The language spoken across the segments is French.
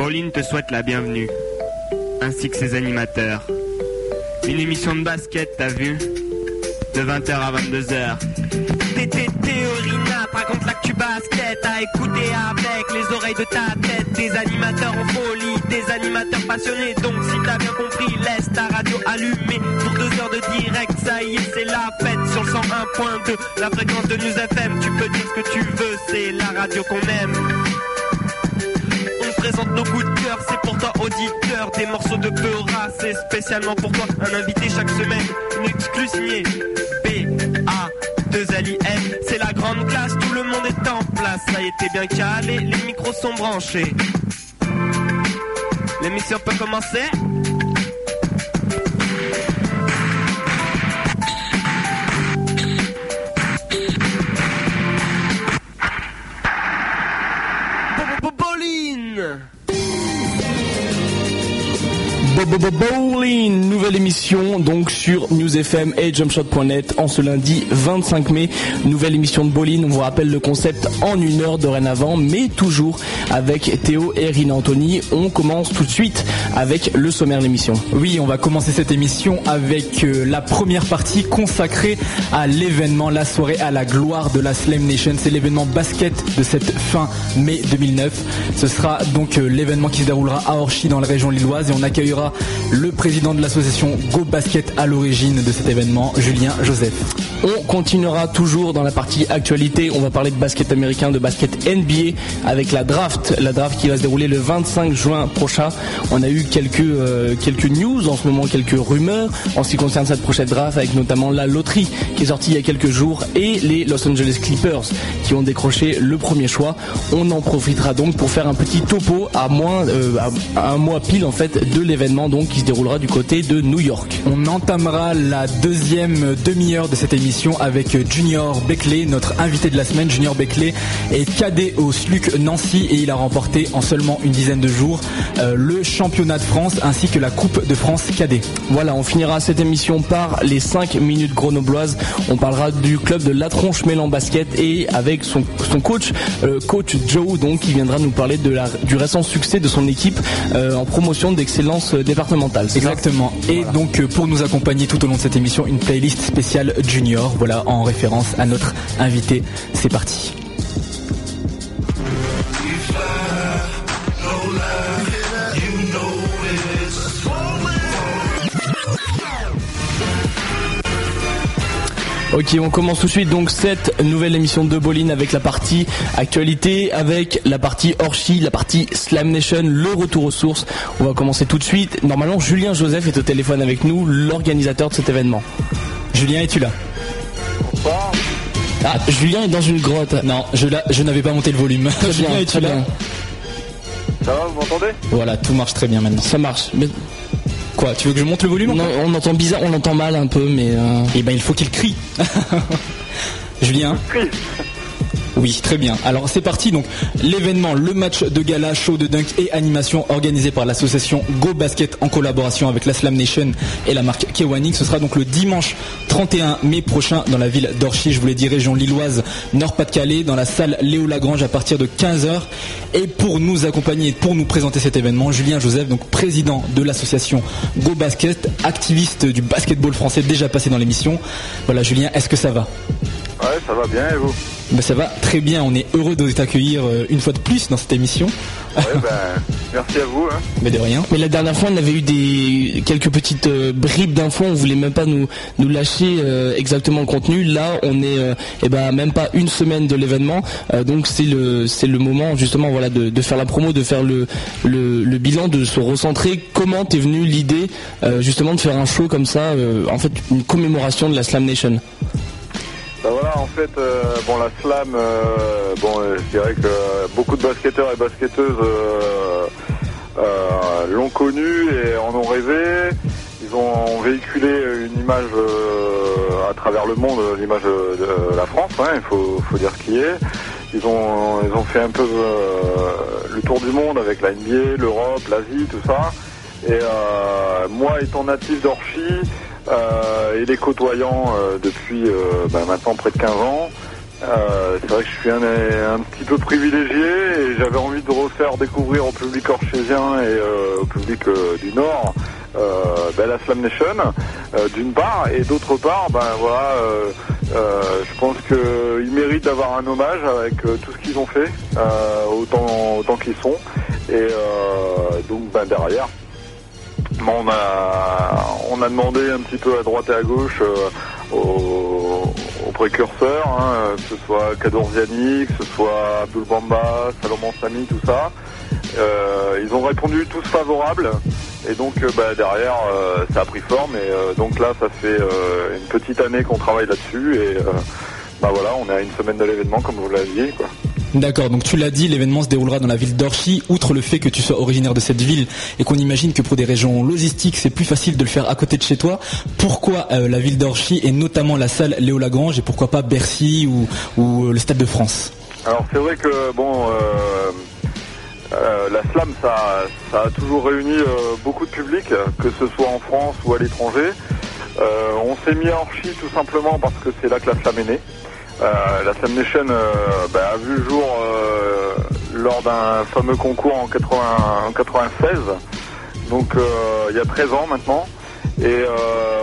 Bolin te souhaite la bienvenue, ainsi que ses animateurs. Une émission de basket, t'as vu? De 20h à 22h. Tété Théorina te raconte l'actu basket à écouter avec les oreilles de ta tête. Des animateurs en folie, des animateurs passionnés. Donc si t'as bien compris, laisse ta radio allumée pour deux heures de direct. Ça y est, c'est la fête sur le 101.2. La fréquence de News FM, tu peux dire ce que tu veux, c'est la radio qu'on aime. Présente nos coups de cœur, c'est pour toi auditeur. Des morceaux de Peura, c'est spécialement pour toi. Un invité chaque semaine, une exclue signée B, A, 2 L, I, N. C'est la grande classe, tout le monde est en place. Ça est, t'es bien calé, les micros sont branchés. L'émission peut commencer Bowling, nouvelle émission donc sur News FM et jumpshot.net en ce lundi 25 mai. Nouvelle émission de bowling, on vous rappelle le concept en une heure dorénavant, mais toujours avec Théo et Rina Anthony. On commence tout de suite avec le sommaire de l'émission. Oui, on va commencer cette émission avec euh, la première partie consacrée à l'événement, la soirée à la gloire de la Slam Nation. C'est l'événement basket de cette fin mai 2009. Ce sera donc euh, l'événement qui se déroulera à Orchy dans la région lilloise et on accueillera le président de l'association Go Basket à l'origine de cet événement, Julien Joseph. On continuera toujours dans la partie actualité. On va parler de basket américain, de basket NBA avec la draft. La draft qui va se dérouler le 25 juin prochain. On a eu quelques, euh, quelques news en ce moment, quelques rumeurs en ce qui concerne cette prochaine draft avec notamment la loterie qui est sortie il y a quelques jours et les Los Angeles Clippers qui ont décroché le premier choix. On en profitera donc pour faire un petit topo à moins, euh, à un mois pile en fait de l'événement donc qui se déroulera du côté de New York. On entamera la deuxième demi-heure de cette émission avec Junior Beckley, notre invité de la semaine. Junior Beckley est cadet au SLUC Nancy et il a remporté en seulement une dizaine de jours euh, le championnat de France ainsi que la Coupe de France cadet. Voilà, on finira cette émission par les 5 minutes grenobloises. On parlera du club de La Tronche Mélan Basket et avec son, son coach, euh, coach Joe, donc qui viendra nous parler de la, du récent succès de son équipe euh, en promotion d'excellence départementale. Exactement. Et donc pour nous accompagner tout au long de cette émission, une playlist spéciale Junior. Voilà, en référence à notre invité. C'est parti. Ok, on commence tout de suite donc cette nouvelle émission de Bolin avec la partie actualité, avec la partie Orchi, la partie Slam Nation, le retour aux sources. On va commencer tout de suite. Normalement, Julien Joseph est au téléphone avec nous, l'organisateur de cet événement. Julien, es-tu là? Ah, Julien est dans une grotte. Non, je, je n'avais pas monté le volume. Julien, es-tu là? Ça va, vous m'entendez? Voilà, tout marche très bien maintenant. Ça marche. Mais... Quoi, tu veux que je monte le volume Non, on entend bizarre, on entend mal un peu, mais... Euh... Eh ben, il faut qu'il crie. Julien oui, très bien. Alors c'est parti. Donc l'événement, le match de gala, show de dunk et animation organisé par l'association Go Basket en collaboration avec la Slam Nation et la marque Kewanik. Ce sera donc le dimanche 31 mai prochain dans la ville d'Orchy. Je vous l'ai dit, région lilloise, Nord-Pas-de-Calais, dans la salle Léo Lagrange à partir de 15h. Et pour nous accompagner et pour nous présenter cet événement, Julien Joseph, donc président de l'association Go Basket, activiste du basketball français déjà passé dans l'émission. Voilà, Julien, est-ce que ça va? Ouais, ça va bien et vous? Ben, Ça va très bien, on est heureux de t'accueillir euh, une fois de plus dans cette émission. Ouais, ben, merci à vous. Hein. Mais de rien. Mais la dernière fois, on avait eu des quelques petites euh, bribes d'infos, on voulait même pas nous, nous lâcher euh, exactement le contenu. Là, on est eh ben, même pas une semaine de l'événement, donc c'est le, c'est le moment justement voilà, de, de, faire la promo, de faire le, le, le bilan, de se recentrer. Comment t'es venue l'idée justement de faire un show comme ça, en fait une commémoration de la Slam Nation? Bah voilà, en fait, euh, bon, la slam, euh, bon, euh, je dirais que beaucoup de basketteurs et basketteuses l'ont connue et en ont rêvé. Ils ont véhiculé une image à travers le monde, l'image de la France, hein, il faut, faut, dire ce qui est. Ils ont, ils ont fait un peu le tour du monde avec la NBA, l'Europe, l'Asie, tout ça. Et moi, étant natif d'Orchy, et les côtoyant euh, depuis euh, bah, maintenant près de 15 ans, c'est vrai que je suis un, petit peu privilégié et j'avais envie de refaire découvrir au public orchésien et au public du Nord ben, la Slam Nation, d'une part, et d'autre part, ben voilà, je pense qu'ils méritent d'avoir un hommage avec tout ce qu'ils ont fait, autant, autant qu'ils sont. Et donc derrière, on a, on a demandé un petit peu à droite et à gauche euh, aux, précurseurs, hein, que ce soit Kadorziani, que ce soit Abdul Bamba, Salomon Sami, tout ça. Euh, ils ont répondu tous favorables. Et donc euh, bah, derrière, ça a pris forme. Et donc là, ça fait une petite année qu'on travaille là-dessus. Et bah voilà, on est à une semaine de l'événement, comme vous l'aviez. D'accord, donc tu l'as dit, l'événement se déroulera dans la ville d'Orchy. Outre le fait que tu sois originaire de cette ville et qu'on imagine que pour des régions logistiques, c'est plus facile de le faire à côté de chez toi, pourquoi euh, la ville d'Orchy et notamment la salle Léo Lagrange et pourquoi pas Bercy ou, euh, le Stade de France? Alors c'est vrai que bon, euh, la slam, ça, ça, a toujours réuni beaucoup de public, que ce soit en France ou à l'étranger. on s'est mis à Orchy tout simplement parce que c'est là que la slam est née. Euh, la Slam Nation euh, bah, a vu le jour euh, lors d'un fameux concours en, 96, donc il y a 13 ans maintenant. Et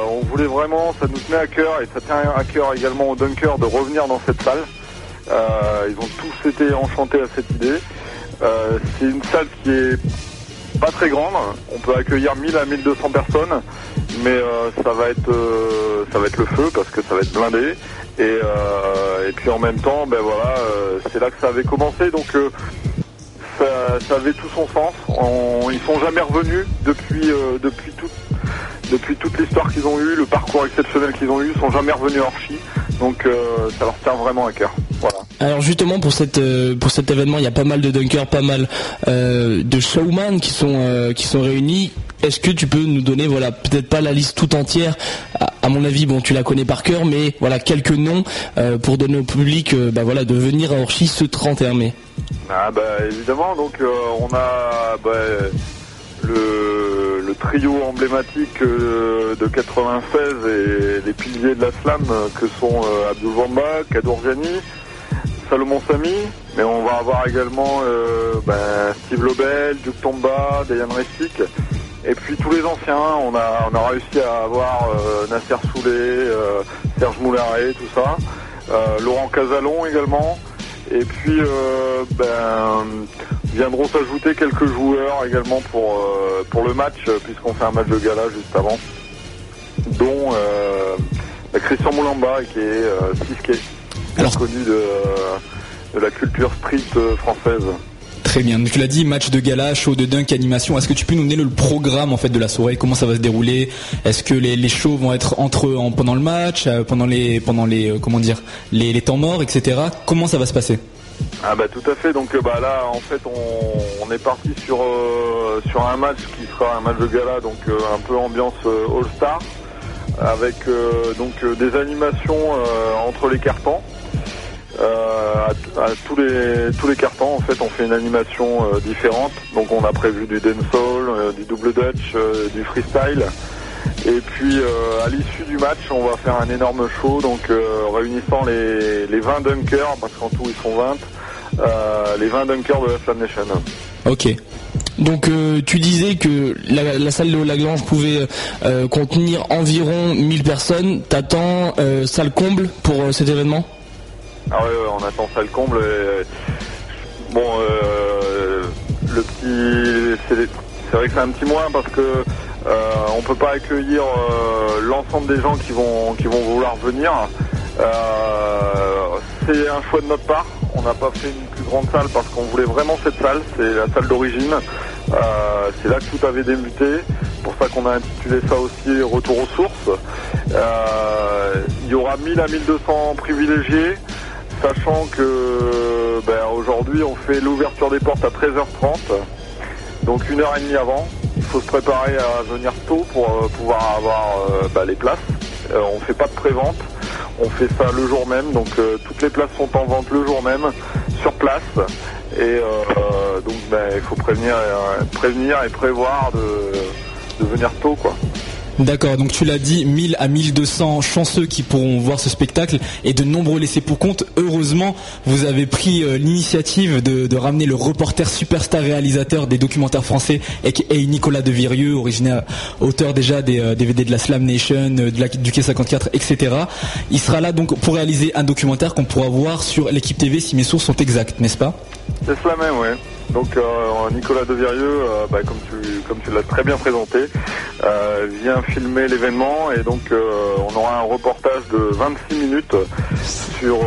on voulait vraiment, ça nous tenait à cœur et ça tient à cœur également aux Dunkers de revenir dans cette salle. ils ont tous été enchantés à cette idée. c'est une salle qui est pas très grande. On peut accueillir 1000 à 1200 personnes, mais ça va être ça va être le feu parce que ça va être blindé. Euh, et, puis en même temps, ben voilà, euh, c'est là que ça avait commencé, donc euh, ça, avait tout son sens. ils sont jamais revenus depuis depuis depuis toute l'histoire qu'ils ont eue, le parcours exceptionnel qu'ils ont eu, ils sont jamais revenus hors chi. Donc ça leur tient vraiment à cœur. Voilà. Alors justement pour cette pour cet événement, il y a pas mal de dunkers, pas mal de showman qui sont qui sont réunis. Est-ce que tu peux nous donner, voilà, peut-être pas la liste tout entière. À, mon avis, bon, tu la connais par cœur, mais voilà quelques noms euh, pour donner au public, euh, bah, voilà, de venir à Orchy ce 31 mai. Ah bah évidemment, donc euh, on a bah, le, trio emblématique de 96 et les piliers de la slam que sont Abdul Wamba, Kadorjani, Salomon Sami, mais on va avoir également bah, Steve Lobel, Duke Tomba, Dayan Restick. Et puis tous les anciens, on a, on a réussi à avoir euh, Nasser Soulet, euh, Serge Moularet, tout ça. Euh, Laurent Casalon également. Et puis ben, viendront s'ajouter quelques joueurs également pour, pour le match, puisqu'on fait un match de gala juste avant. Dont ben, Christian Moulamba qui est Siske, connu de, de la culture street française. Très bien. Tu l'as dit, match de gala, show de dunk, animation. Est-ce que tu peux nous donner le programme en fait de la soirée? Comment ça va se dérouler? Est-ce que les, shows vont être entre en, pendant le match, euh, pendant les pendant les euh, comment dire les, temps morts, etc. Comment ça va se passer? Ah bah tout à fait. Donc euh, bah là en fait on, est parti sur sur un match qui sera un match de gala donc un peu ambiance All Star avec donc des animations entre les cartons. Euh, à, tous les tous les cartons en fait on fait une animation euh, différente. Donc on a prévu du dancehall euh, du double dutch du freestyle. Et puis à l'issue du match on va faire un énorme show donc réunissant les, les 20 dunkers parce qu'en tout ils sont 20 les 20 dunkers de la Flamme Nation. Ok. Donc tu disais que la, salle de Lagrange pouvait contenir environ 1000 personnes. T'attends salle comble pour cet événement? Ah ouais, on attend ça le comble. bon, euh, le petit, c'est vrai que c'est un petit moins parce que euh, on peut pas accueillir euh, l'ensemble des gens qui vont vouloir venir. c'est un choix de notre part. On n'a pas fait une plus grande salle parce qu'on voulait vraiment cette salle. C'est la salle d'origine. c'est là que tout avait débuté. Pour ça qu'on a intitulé ça aussi Retour aux sources. il y aura 1000 à 1200 privilégiés sachant que ben, aujourd'hui on fait l'ouverture des portes à 13h30, donc une heure et demie avant. Il faut se préparer à venir tôt pour euh, pouvoir avoir euh, ben, les places. Euh, on fait pas de pré-vente, on fait ça le jour même, donc toutes les places sont en vente le jour même, sur place. Et donc ben, il faut prévenir, et prévoir de, venir tôt. D'accord, donc tu l'as dit, 1000 à 1200 chanceux qui pourront voir ce spectacle et de nombreux laissés pour compte. Heureusement, vous avez pris euh, l'initiative de, ramener le reporter superstar réalisateur des documentaires français et Nicolas de Virieux, originaire auteur déjà des DVD de la Slam Nation, de la, du Quai 54, etc. Il sera là donc pour réaliser un documentaire qu'on pourra voir sur l'équipe TV si mes sources sont exactes, n'est-ce pas? C'est cela même, oui. Donc euh, Nicolas Devirieux, euh, bah, comme tu, l'as très bien présenté, euh, vient filmer l'événement et donc on aura un reportage de 26 minutes sur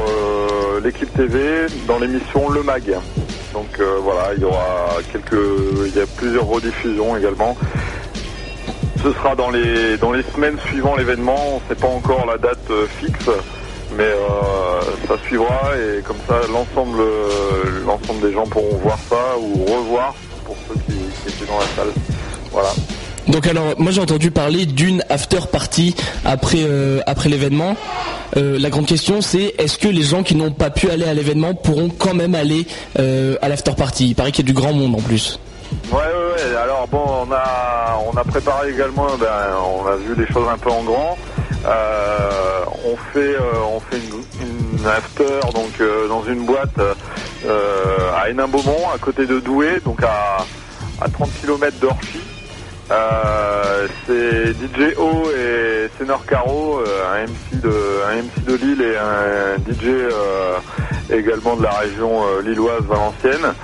l'équipe TV dans l'émission Le Mag. Donc voilà, il y aura quelques, il y a plusieurs rediffusions également. Ce sera dans les dans les semaines suivant l'événement. On ne sait pas encore la date fixe mais euh, ça suivra et comme ça l'ensemble euh, l'ensemble des gens pourront voir ça ou revoir pour ceux qui, étaient dans la salle. Voilà. Donc alors moi j'ai entendu parler d'une after party après euh, après l'événement. la grande question c'est est-ce que les gens qui n'ont pas pu aller à l'événement pourront quand même aller à l'after party? Il paraît qu'il y a du grand monde en plus. Ouais, ouais, ouais. Alors bon, on a on a préparé également. Ben, on a vu les choses un peu en grand. Euh, on fait, euh, on fait une, after donc euh, dans une boîte à Hénin-Beaumont, à côté de Douai, donc à, 30 km d'Orchy. c'est DJ O et Senor Caro, un MC de un MC de Lille et un DJ également de la région lilloise valencienne.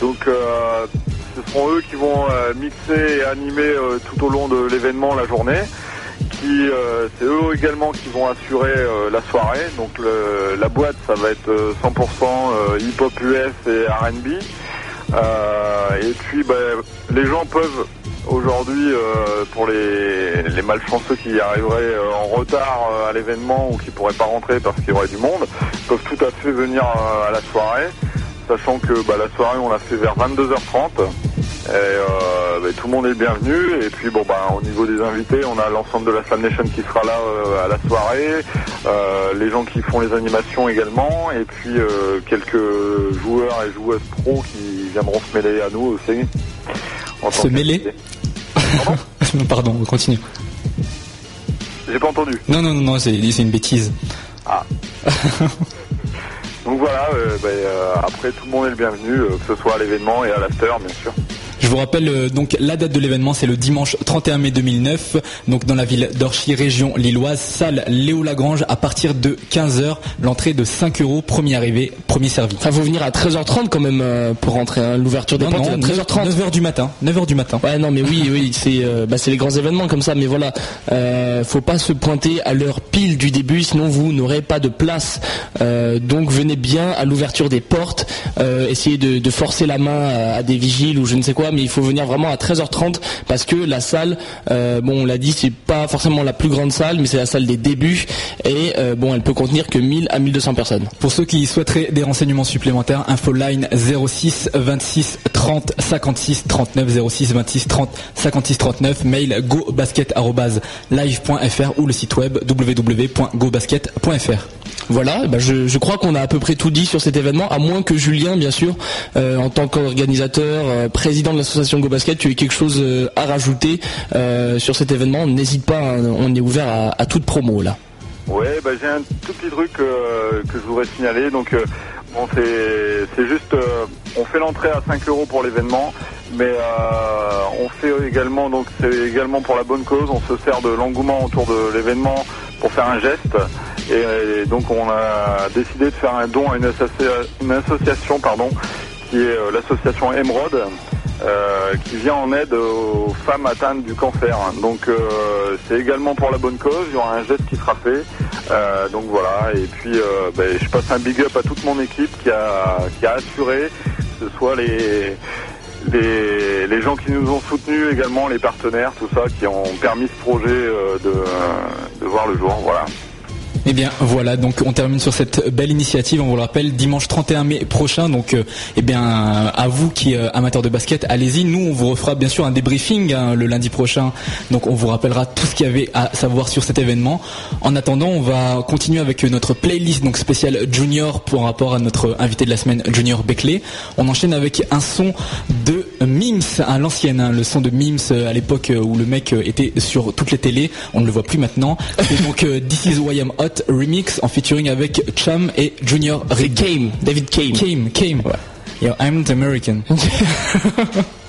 donc ce seront eux qui vont mixer et animer tout au long de l'événement la journée. Euh, c'est eux également qui vont assurer euh, la soirée. Donc la boîte, ça va être 100% euh, hip-hop US et R&B. et puis bah, les gens peuvent aujourd'hui, pour les, les, malchanceux qui arriveraient en retard à l'événement ou qui pourraient pas rentrer parce qu'il y aurait du monde, peuvent tout à fait venir à la soirée, sachant que bah, la soirée on l'a fait vers 22h30. Et euh, bah, tout le monde est bienvenu. Et puis bon bah au niveau des invités, on a l'ensemble de la Slam Nation qui sera là euh, à la soirée, euh, les gens qui font les animations également, et puis quelques joueurs et joueuses pro qui viendront se mêler à nous aussi. Se mêler Pardon, Pardon, on continue. J'ai pas entendu. Non, non, non, non c'est une bêtise. Ah. Donc voilà, bah, après tout le monde est le bienvenu, que ce soit à l'événement et à l'after bien sûr. Je vous rappelle euh, donc la date de l'événement, c'est le dimanche 31 mai 2009, donc dans la ville d'Orchy, région lilloise, salle Léo Lagrange à partir de 15h, l'entrée de 5 euros, premier arrivé, premier servi. Enfin, faut venir à 13h30 quand même euh, pour rentrer, hein. l'ouverture des portes 13h30. 9h du matin, 9h du matin. Ouais, non mais oui, oui, c'est euh, bah, c'est les grands événements comme ça, mais voilà, euh, faut pas se pointer à l'heure pile du début, sinon vous n'aurez pas de place. donc venez bien à l'ouverture des portes, essayez de, de, forcer la main à des vigiles ou je ne sais quoi mais il faut venir vraiment à 13h30 parce que la salle, euh, bon, on l'a dit, c'est pas forcément la plus grande salle, mais c'est la salle des débuts et euh, bon, elle peut contenir que 1000 à 1200 personnes. Pour ceux qui souhaiteraient des renseignements supplémentaires, infoline 06 26 30 56 39 06 26 30 56 39, mail gobasket@live.fr ou le site web www.gobasket.fr. Voilà, bah, je, crois qu'on a à peu près tout dit sur cet événement, à moins que Julien, bien sûr, euh, en tant qu'organisateur, président de l'association Go Basket, tu aies quelque chose euh, à rajouter euh, sur cet événement. N'hésite pas, hein, on est ouvert à, toute promo là. Ouais, bah, j'ai un tout petit truc euh, que je voudrais signaler. Donc, bon, c'est juste, on fait l'entrée à 5 euros pour l'événement, mais on fait également, donc c'est également pour la bonne cause. On se sert de l'engouement autour de l'événement pour faire un geste. Et, donc, on a décidé de faire un don à une, une association, pardon, qui est l'association Emerald. Euh, qui vient en aide aux femmes atteintes du cancer. Donc euh, c'est également pour la bonne cause, il y aura un geste qui sera fait. Euh, donc voilà, et puis ben, je passe un big up à toute mon équipe qui a, qui a assuré, que ce soit les, les, les, gens qui nous ont soutenus également, les partenaires, tout ça, qui ont permis ce projet de, de voir le jour. Voilà. Eh bien voilà, donc on termine sur cette belle initiative, on vous le rappelle, dimanche 31 mai prochain, donc euh, eh bien à vous qui êtes amateurs de basket, allez-y, nous on vous refera bien sûr un débriefing hein, le lundi prochain, donc on vous rappellera tout ce qu'il y avait à savoir sur cet événement. En attendant, on va continuer avec notre playlist donc spéciale Junior pour rapport à notre invité de la semaine Junior Beckley. On enchaîne avec un son de Mims à l'ancienne, hein, le son de Mims euh, à l'époque euh, où le mec euh, était sur toutes les télés, on ne le voit plus maintenant. C'est donc This is Why I'm Hot remix en featuring avec Cham et Junior Kame, David Kame. Kame, Kame. Yo, I'm not American.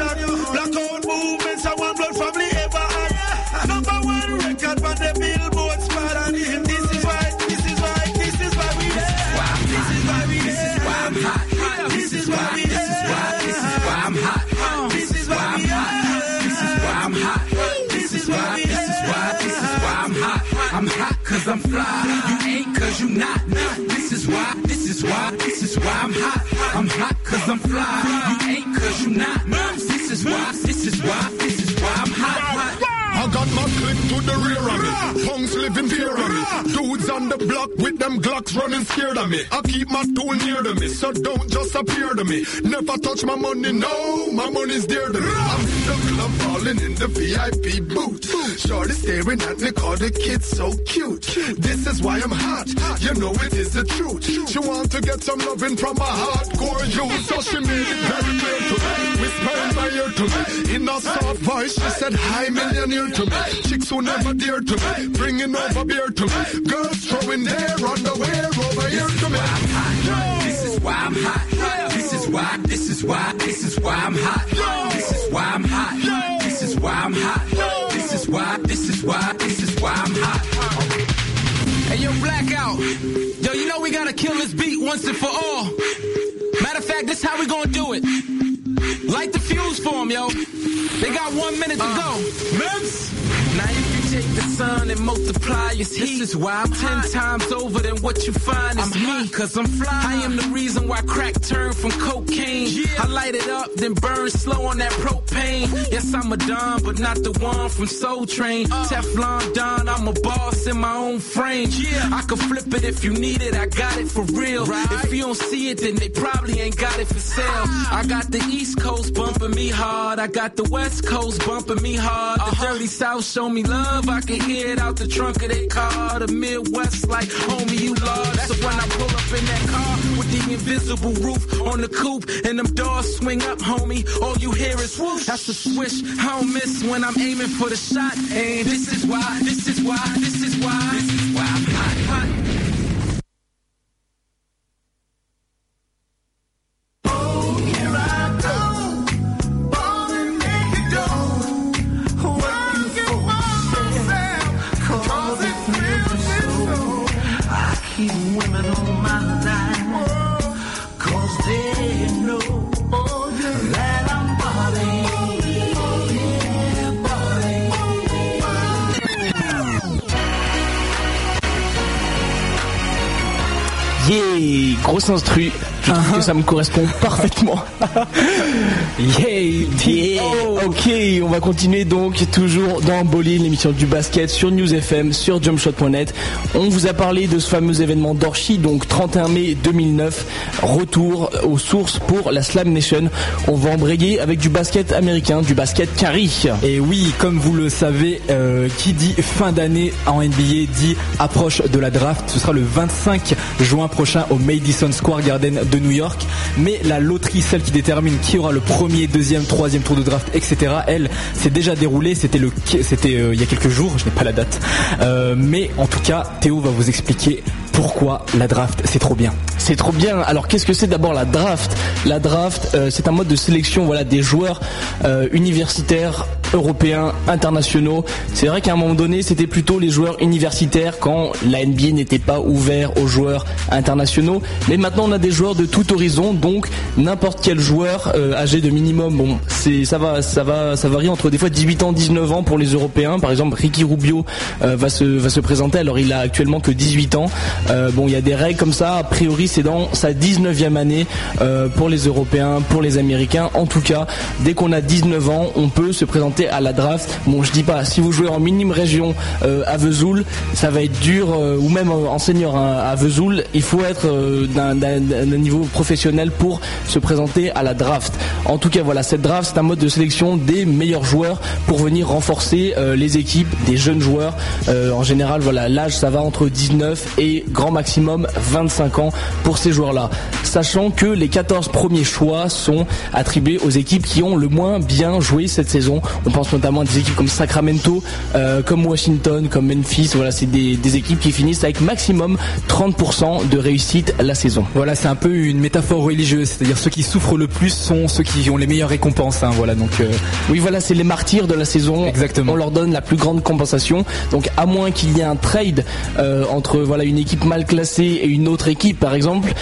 Blackout movements, I want blood family ever had. Number one record for the Billboard spot. And this is why, this is why, this is why we there. This is why we there. This is why I'm hot. This is why we. This is why I'm hot. This is why This is why I'm hot. This is why. This is why. I'm hot. I'm hot cause I'm fly. You ain't cause you not. This is why. This is why. This is why I'm hot. I'm hot cause I'm fly. You slit to the rear of me. Punks living fear of me. Dudes on the block with them Glocks running scared of me. I keep my tool near to me, so don't just appear to me. Never touch my money, no, my money's dear to me. I'm in the club falling in the VIP booth. Shorty staring at me, call the kid so cute. This is why I'm hot, you know it is the truth. She want to get some loving from a hardcore youth, so she made it very clear to me. Whispering my ear to me, in a soft voice, she said, hi millionaire to me chicks who never dare to hey. bringing over beer to hey. girls throwing their underwear over here to me. This is why I'm hot. Yo. This is why. This is why. This is why I'm hot. This is why I'm hot. This is why I'm hot. This is why. This is why. This is why I'm hot. Hey yo, blackout. Yo, you know we gotta kill this beat once and for all. Matter of fact, this how we gonna do it. Light the fuse for them, yo. They got one minute to uh, go. Mims? Now you Take the sun and multiply its heat. This is why I'm ten times over than what you find is I'm me. Cause I'm fly. I am the reason why crack turned from cocaine. Yeah. I light it up, then burn slow on that propane. Yes, I'm a don, but not the one from Soul Train. Uh. Teflon Don, I'm a boss in my own frame. Yeah. I can flip it if you need it, I got it for real. Right. If you don't see it, then they probably ain't got it for sale. Ah. I got the East Coast bumping me hard. I got the West Coast bumping me hard. Uh -huh. The uh-huh. dirty South show me love. I can hear it out the trunk of their car. The Midwest, like, homie, you lost. So when I pull up in that car with the invisible roof on the coupe and them doors swing up, homie, all you hear is whoosh. That's the swish. I don't miss when I'm aiming for the shot. And this is why, this is why, this is why. This Fausse Instru. Je trouve que ça me correspond parfaitement. yeah. Ok, on va continuer donc toujours dans Bolin, l'émission du basket sur News FM, sur Jumpshot.net. On vous a parlé de ce fameux événement d'Orchi, donc 31 mai 2009, retour aux sources pour la Slam Nation. On va embrayer avec du basket américain, du basket carry. Et oui, comme vous le savez, euh, qui dit fin d'année en NBA dit approche de la draft. Ce sera le 25 juin prochain au Madison Square Garden de New York. Mais la loterie, celle qui détermine qui aura le premier, deuxième, troisième tour de draft, etc. Elle s'est déjà déroulée. C'était le, c'était euh, il y a quelques jours. Je n'ai pas la date. Euh, mais en tout cas, Théo va vous expliquer pourquoi la draft c'est trop bien. C'est trop bien. Alors qu'est-ce que c'est d'abord la draft? La draft, euh, c'est un mode de sélection voilà des joueurs universitaires européens, internationaux. C'est vrai qu'à un moment donné, c'était plutôt les joueurs universitaires quand la NBA n'était pas ouvert aux joueurs internationaux. Mais maintenant, on a des joueurs de tout horizon, donc n'importe quel joueur euh, âgé de minimum, bon, c'est ça va, ça va, ça varie entre des fois 18 ans, 19 ans pour les Européens. Par exemple, Ricky Rubio va se va se présenter. Alors il a actuellement que 18 ans. bon, il y a des règles comme ça. A priori, c'est dans sa 19e année pour les Européens, pour les Américains. En tout cas, dès qu'on a 19 ans, on peut se présenter à la draft. Bon, je dis pas, si vous jouez en minime région euh, à Vesoul, ça va être dur, euh, ou même en senior hein, à Vesoul, il faut être euh, d'un niveau professionnel pour se présenter à la draft. En tout cas, voilà, cette draft, c'est un mode de sélection des meilleurs joueurs pour venir renforcer les équipes des jeunes joueurs. en général, voilà, l'âge, ça va entre 19 et grand maximum 25 ans pour ces joueurs-là. Sachant que les 14 premiers choix sont attribués aux équipes qui ont le moins bien joué cette saison. On pense notamment à des équipes comme Sacramento, euh, comme Washington, comme Memphis. Voilà, c'est des, équipes qui finissent avec maximum 30% de réussite la saison. Voilà, c'est un peu une métaphore religieuse, c'est-à-dire ceux qui souffrent le plus sont ceux qui ont les meilleures récompenses. Hein, voilà, donc euh, oui, voilà, c'est les martyrs de la saison. Exactement. On leur donne la plus grande compensation. Donc à moins qu'il y ait un trade euh, entre voilà une équipe mal classée et une autre équipe, par exemple,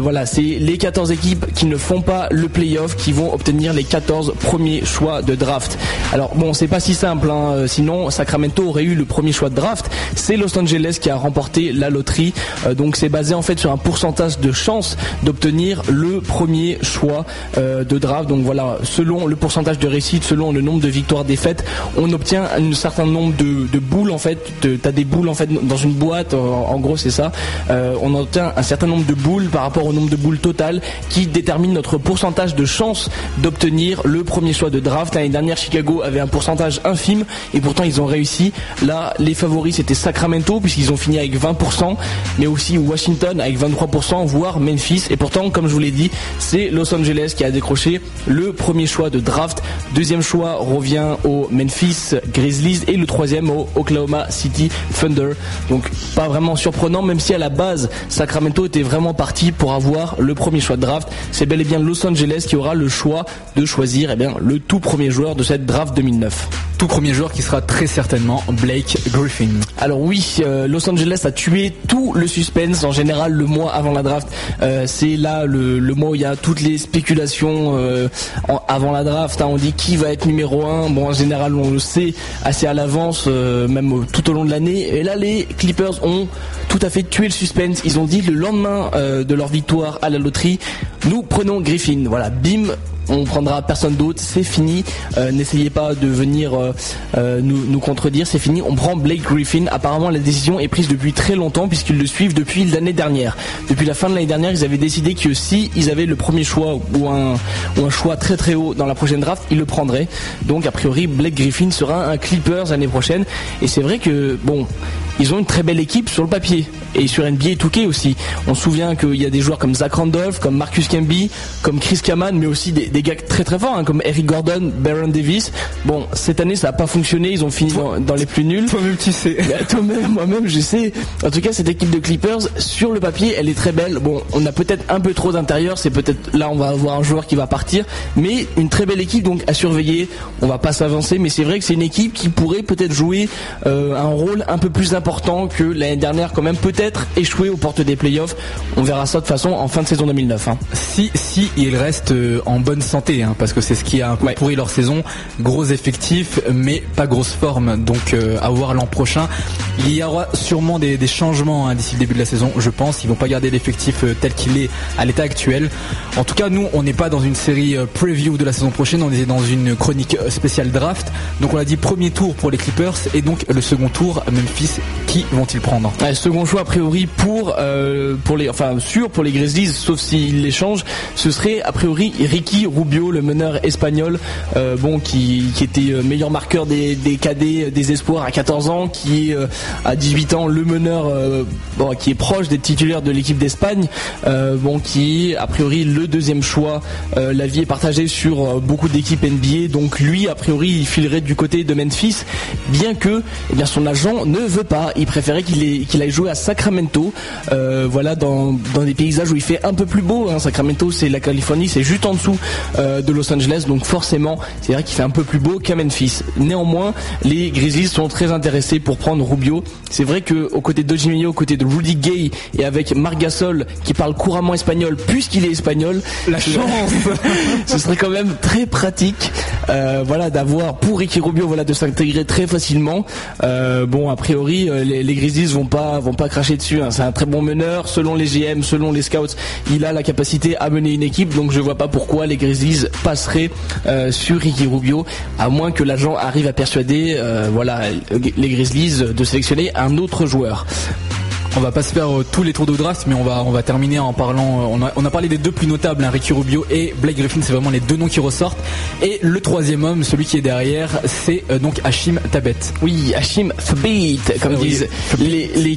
voilà, c'est les 14 équipes qui ne font pas le playoff qui vont obtenir les 14 premiers choix de draft. Alors bon, c'est pas si simple. Hein. Euh, sinon, Sacramento aurait eu le premier choix de draft. C'est Los Angeles qui a remporté la loterie. Euh, donc c'est basé en fait sur un pourcentage de chance d'obtenir le premier choix euh, de draft. Donc voilà, selon le pourcentage de réussite, selon le nombre de victoires défaites, on obtient un certain nombre de, boules en fait. T'as des boules en fait dans une boîte. En, gros, c'est ça. on obtient un certain nombre de boules par rapport au nombre de boules totales qui détermine notre pourcentage de chance d'obtenir le premier choix de draft. L'année dernière, Chicago avait un pourcentage infime et pourtant ils ont réussi. Là, les favoris c'était Sacramento puisqu'ils ont fini avec 20%, mais aussi Washington avec 23%, voire Memphis. Et pourtant, comme je vous l'ai dit, c'est Los Angeles qui a décroché le premier choix de draft. Deuxième choix revient au Memphis Grizzlies et le troisième au Oklahoma City Thunder. Donc pas vraiment surprenant, même si à la base Sacramento était vraiment parti pour avoir le premier choix de draft. C'est bel et bien Los Angeles qui aura le choix de choisir eh bien, le tout premier joueur de cette draft 2009 tout premier joueur qui sera très certainement Blake Griffin. Alors oui, euh, Los Angeles a tué tout le suspense en général le mois avant la draft. Euh, c'est là le, mois où il y a toutes les spéculations euh, avant la draft. Hein. on dit qui va être numéro 1. Bon, en général, on le sait assez à l'avance, même tout au long de l'année. Et là, les Clippers ont tout à fait tué le suspense. Ils ont dit le lendemain de leur victoire à la loterie, nous prenons Griffin. Voilà, bim, on prendra personne d'autre, c'est fini. N'essayez pas de venir euh, nous, contredire, c'est fini. On prend Blake Griffin. Apparemment, la décision est prise depuis très longtemps puisqu'ils le suivent depuis l'année dernière. Depuis la fin de l'année dernière, ils avaient décidé que si ils avaient le premier choix ou un, ou un choix très très haut dans la prochaine draft, ils le prendraient. Donc a priori, Blake Griffin sera un Clippers l'année prochaine. Et c'est vrai que bon, ils ont une très belle équipe sur le papier et sur NBA 2K aussi. On se souvient qu'il y a des joueurs comme Zach Randolph, comme Marcus Camby, comme Chris Kaman, mais aussi des, gars très très forts hein, comme Eric Gordon, Baron Davis. Bon, cette année ça n'a pas fonctionné, ils ont fini dans, les plus nuls. Toi-même tu sais. Toi-même, moi-même je sais. En tout cas, cette équipe de Clippers, sur le papier, elle est très belle. Bon, on a peut-être un peu trop d'intérieur, c'est peut-être là on va avoir un joueur qui va partir, mais une très belle équipe donc à surveiller. On va pas s'avancer, mais c'est vrai que c'est une équipe qui pourrait peut-être jouer euh, un rôle un peu plus important important que l'année dernière quand même peut-être échoué aux portes des playoffs. On verra ça de façon en fin de saison 2009. Hein. Si si il reste euh, en bonne santé, hein, parce que c'est ce qui a un peu pourri leur saison. Gros effectif, mais pas grosse forme. Donc euh, à voir l'an prochain. Il y aura sûrement des, changements hein, d'ici le début de la saison, je pense. Ils vont pas garder l'effectif euh, tel qu'il est à l'état actuel. En tout cas, nous, on n'est pas dans une série preview de la saison prochaine. On est dans une chronique spéciale draft. Donc on a dit premier tour pour les Clippers et donc le second tour Memphis. Qui vont-ils prendre? Second choix a priori pour pour les enfin sûr pour les Grizzlies, sauf s'ils les changent. Ce serait a priori Ricky Rubio, le meneur espagnol, euh, bon, qui, était euh, meilleur marqueur des, des cadets des espoirs à 14 ans, qui est euh, à 18 ans le meneur, bon, qui est proche des titulaires de l'équipe d'Espagne, bon, qui est a priori le deuxième choix. la vie est partagée sur beaucoup d'équipes NBA, donc lui a priori il filerait du côté de Memphis, bien que eh bien son agent ne veut pas. Il préférait qu'il aille jouer à Sacramento, voilà, dans, dans des paysages où il fait un peu plus beau. Hein. Sacramento, c'est la Californie, c'est juste en dessous euh, de Los Angeles, donc forcément, c'est vrai qu'il fait un peu plus beau qu'à Memphis. Néanmoins, les Grizzlies sont très intéressés pour prendre Rubio. C'est vrai que aux côtés de Jimmy, aux côtés de Rudy Gay et avec Marc Gasol qui parle couramment espagnol puisqu'il est espagnol, la chance, ce serait quand même très pratique, euh, voilà, d'avoir pour Ricky Rubio, voilà, de s'intégrer très facilement. Euh, bon, a priori, les, les, Grizzlies vont pas, vont pas cracher dessus. Hein. C'est un très bon meneur, selon les GM, selon les scouts, il a la capacité à mener une équipe, donc je vois pas pourquoi les Grizzlies passeraient euh, sur Ricky Rubio, à moins que l'agent arrive à persuader euh, voilà, les Grizzlies de sélectionner un autre joueur. On va pas se faire euh, tous les tours de draft, mais on va on va terminer en parlant. Euh, on a, on a parlé des deux plus notables, hein, Ricky Rubio et Blake Griffin. C'est vraiment les deux noms qui ressortent. Et le troisième homme, celui qui est derrière, c'est euh, donc Hashim Tabet. Oui, Hashim Tabet, comme ah disent les les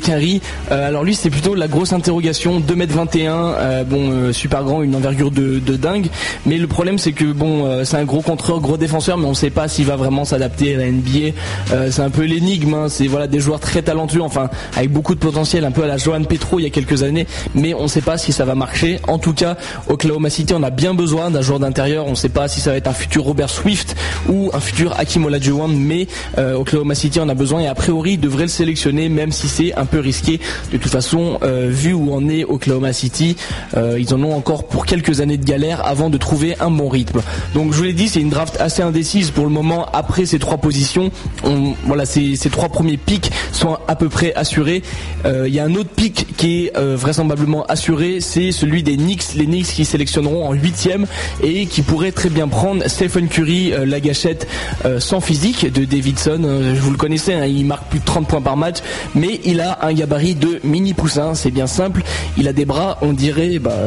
alors lui, c'est plutôt la grosse interrogation. 2m21, bon, super grand, une envergure de, de dingue. Mais le problème, c'est que bon, c'est un gros contreur, gros défenseur, mais on sait pas s'il va vraiment s'adapter à la NBA. c'est un peu l'énigme. Hein. C'est voilà des joueurs très talentueux, enfin avec beaucoup de potentiel un peu à la Johan Petro il y a quelques années, mais on ne sait pas si ça va marcher. En tout cas, Oklahoma City, on a bien besoin d'un joueur d'intérieur. On ne sait pas si ça va être un futur Robert Swift ou un futur Hakim Olajuwon, mais euh, Oklahoma City en a besoin et a priori devrait le sélectionner, même si c'est un peu risqué. De toute façon, euh, vu où en est Oklahoma City, euh, ils en ont encore pour quelques années de galère avant de trouver un bon rythme. Donc je vous l'ai dit, c'est une draft assez indécise pour le moment. Après ces trois positions, on, voilà, ces, ces trois premiers pics sont à peu près assurés. Il y a un autre pic qui est euh, vraisemblablement assuré, c'est celui des Knicks, les Knicks qui sélectionneront en huitième et qui pourraient très bien prendre Stephen Curry, euh, la gâchette euh, sans physique de Davidson. vous le connaissais, hein, il marque plus de 30 points par match, mais il a un gabarit de mini poussin, c'est bien simple. Il a des bras, on dirait, bah,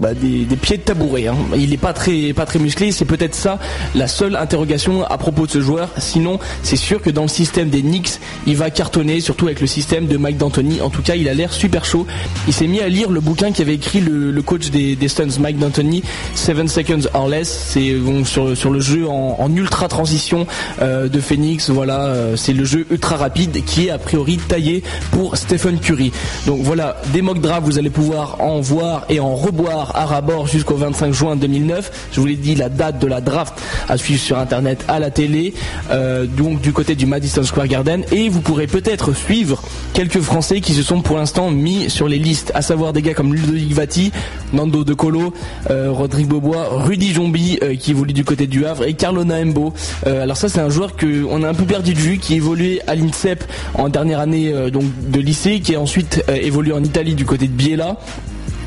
bah, des, pieds de tabouret. Hein. Il n'est pas très, pas très musclé, c'est peut-être ça la seule interrogation à propos de ce joueur. Sinon, c'est sûr que dans le système des Knicks, il va cartonner, surtout avec le système de Mike D'Antoni tout cas, il a l'air super chaud. Il s'est mis à lire le bouquin qu'avait écrit le, coach des, des, Suns, Mike D'Antoni, Seven Seconds or Less. C'est sur, le jeu en, ultra transition euh, de Phoenix. Voilà, euh, c'est le jeu ultra rapide qui est a priori taillé pour Stephen Curry. Donc voilà, des mock drafts, vous allez pouvoir en voir et en reboire à rabord jusqu'au 25 juin 2009. Je vous l'ai dit, la date de la draft à suivre sur internet, à la télé, euh, donc du côté du Madison Square Garden. Et vous pourrez peut-être suivre quelques Français qui se sont pour l'instant mis sur les listes, à savoir des gars comme Ludovic Vati, Nando De Colo, euh, Rodrigue Bobois, Rudy Jombi euh, qui évolue du côté du Havre et Carlo Naembo. Alors ça c'est un joueur que on a un peu perdu de vue, qui évoluait à l'INSEP en dernière année donc de lycée, qui a ensuite évolué en Italie du côté de Biella.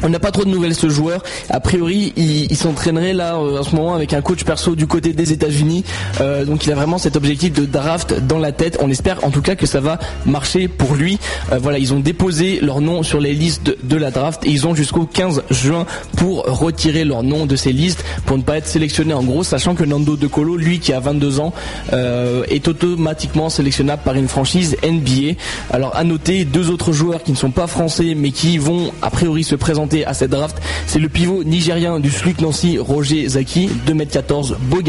On n'a pas trop de nouvelles ce joueur. A priori, il, s'entraînerait là euh, en ce moment avec un coach perso du côté des États-Unis. Euh, donc il a vraiment cet objectif de draft dans la tête. On espère en tout cas que ça va marcher pour lui. Euh, voilà, ils ont déposé leur nom sur les listes de, la draft et ils ont jusqu'au 15 juin pour retirer leur nom de ces listes pour ne pas être sélectionné en gros, sachant que Nando De Colo, lui qui a 22 ans, est automatiquement sélectionnable par une franchise NBA. Alors à noter deux autres joueurs qui ne sont pas français mais qui vont a priori se présenter à cette draft, c'est le pivot nigérien du SLUC Nancy, Roger Zaki, 2m14, beau.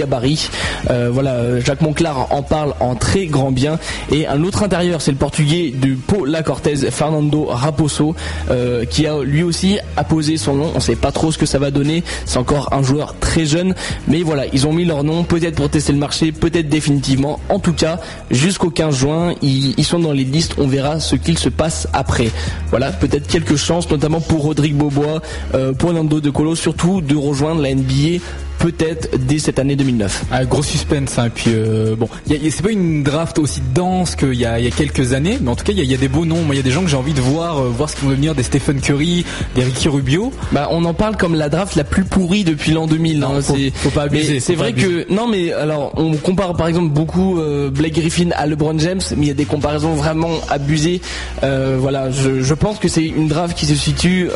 Euh, voilà, Jacques Monclar en parle en très grand bien. Et un autre intérieur, c'est le portugais du Pau La Cortez, Fernando Raposo, euh, qui a lui aussi apposé son nom. On sait pas trop ce que ça va donner. C'est encore un joueur très jeune, mais voilà, ils ont mis leur nom, peut-être pour tester le marché, peut-être définitivement. En tout cas, jusqu'au 15 juin, ils, sont dans les listes. On verra ce qu'il se passe après. Voilà, peut-être quelques chances, notamment pour Rodrigue Bobois, euh, pour Nando De Colo, surtout de rejoindre la NBA peut-être dès cette année 2009. Ah, gros suspense. Hein. Et puis euh, bon, c'est pas une draft aussi dense qu'il y, a, quelques années, mais en tout cas il y, a des beaux noms. Moi, il y a des gens que j'ai envie de voir, euh, voir ce qui vont devenir des Stephen Curry, des Ricky Rubio. Bah, on en parle comme la draft la plus pourrie depuis l'an 2000. Non, hein. faut, pas abuser. C'est vrai que non, mais alors on compare par exemple beaucoup euh, Blake Griffin à LeBron James, mais il y a des comparaisons vraiment abusées. voilà, je, je, pense que c'est une draft qui se situe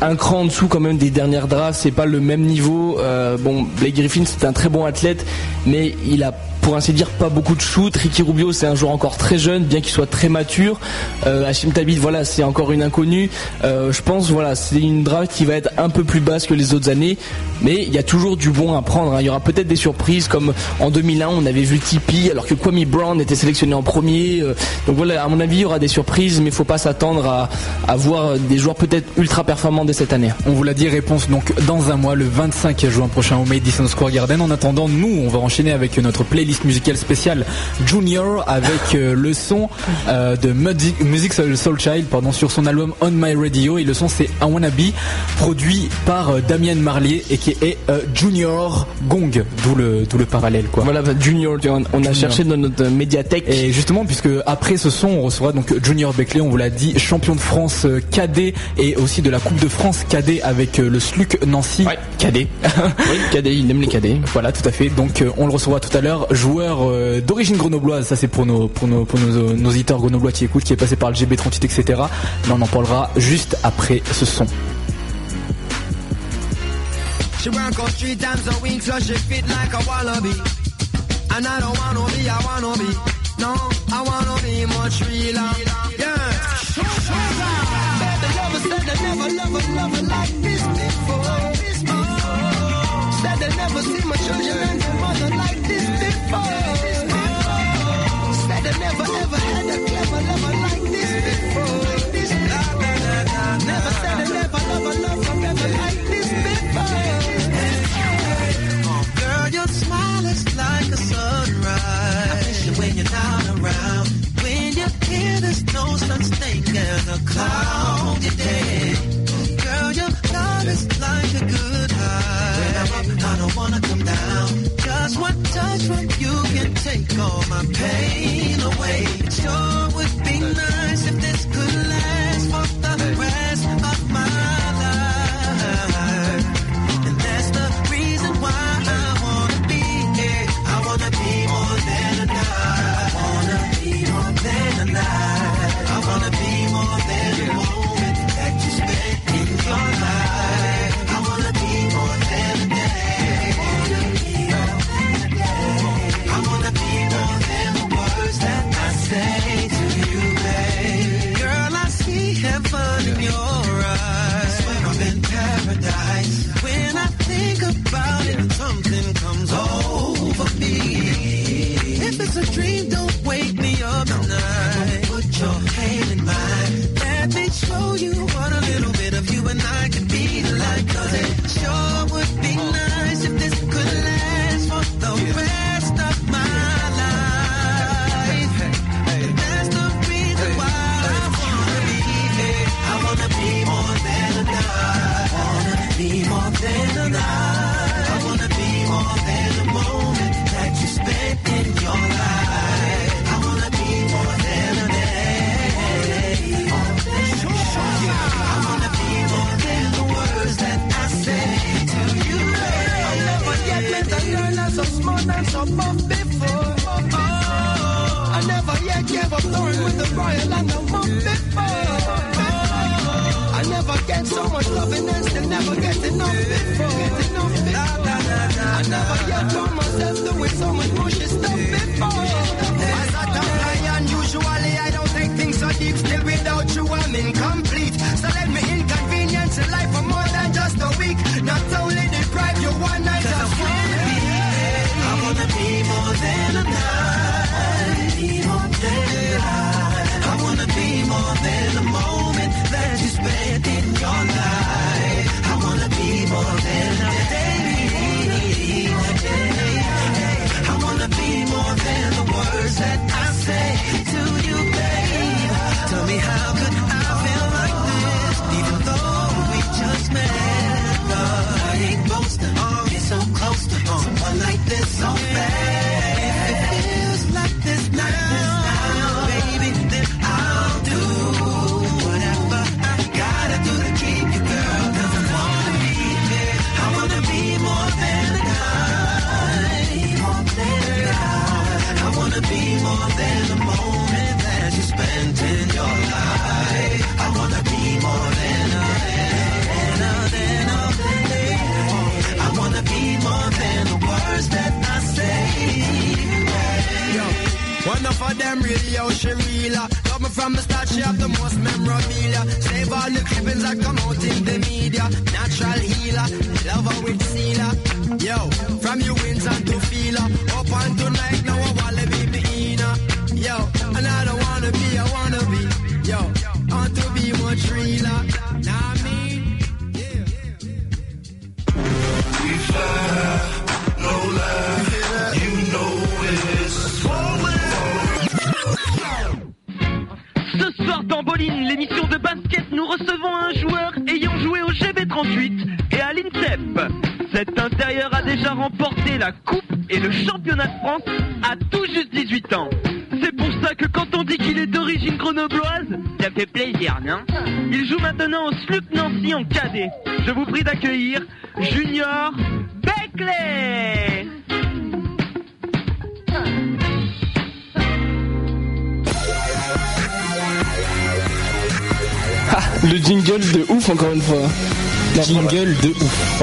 un cran en dessous quand même des dernières drafts. C'est pas le même niveau. Euh, bon, Blake Griffin c'est un très bon athlète, mais il a pour ainsi dire pas beaucoup de shoot. Ricky Rubio c'est un joueur encore très jeune, bien qu'il soit très mature. Euh, Hashim Tabit voilà c'est encore une inconnue. Euh, je pense voilà c'est une draft qui va être un peu plus basse que les autres années, mais il y a toujours du bon à prendre. Hein. Il y aura peut-être des surprises comme en 2001 on avait vu Tipeee alors que Kwame Brown était sélectionné en premier. Euh, donc voilà à mon avis il y aura des surprises, mais il faut pas s'attendre à, à voir des joueurs peut-être ultra performants dès cette année. On vous l'a dit réponse donc dans un mois le 25 juin prochain au Madison Square Garden. En attendant nous on va enchaîner avec notre playlist musical spécial Junior avec euh, le son euh, de Music, Soul Child pardon, sur son album On My Radio. Et le son c'est I Wanna Be produit par euh, Damien Marlier et qui est Junior Gong d'où le, le parallèle quoi. Voilà bah, Junior on, a cherché dans notre médiathèque. Et justement puisque après ce son on recevra donc Junior Beckley on vous l'a dit champion de France cadet et aussi de la Coupe de France cadet avec le SLUC Nancy. Ouais, cadet. Oui cadet il aime les cadets. Voilà tout à fait. Donc on le recevra tout à l'heure joueur euh, d'origine grenobloise, ça c'est pour nos pour nos pour nos, nos auditeurs grenoblois qui écoutent, qui est passé par le GB38 etc. Mais on en parlera juste après ce son. She work out three times a week, so she fit like a wallaby. And I don't wanna be, I wanna be. No, I wanna be much realer. Yeah. Baby, never said they never love a lover like this before. Said they never see my children Girl, your smile is like a sunrise. I miss you when you're not around. When you're here, there's no such thing as a day girl, your love is like a good high. When I'm up, I don't wanna come down. Just one touch from you can take all my pain away. Sure would be nice if this could last for the rest of my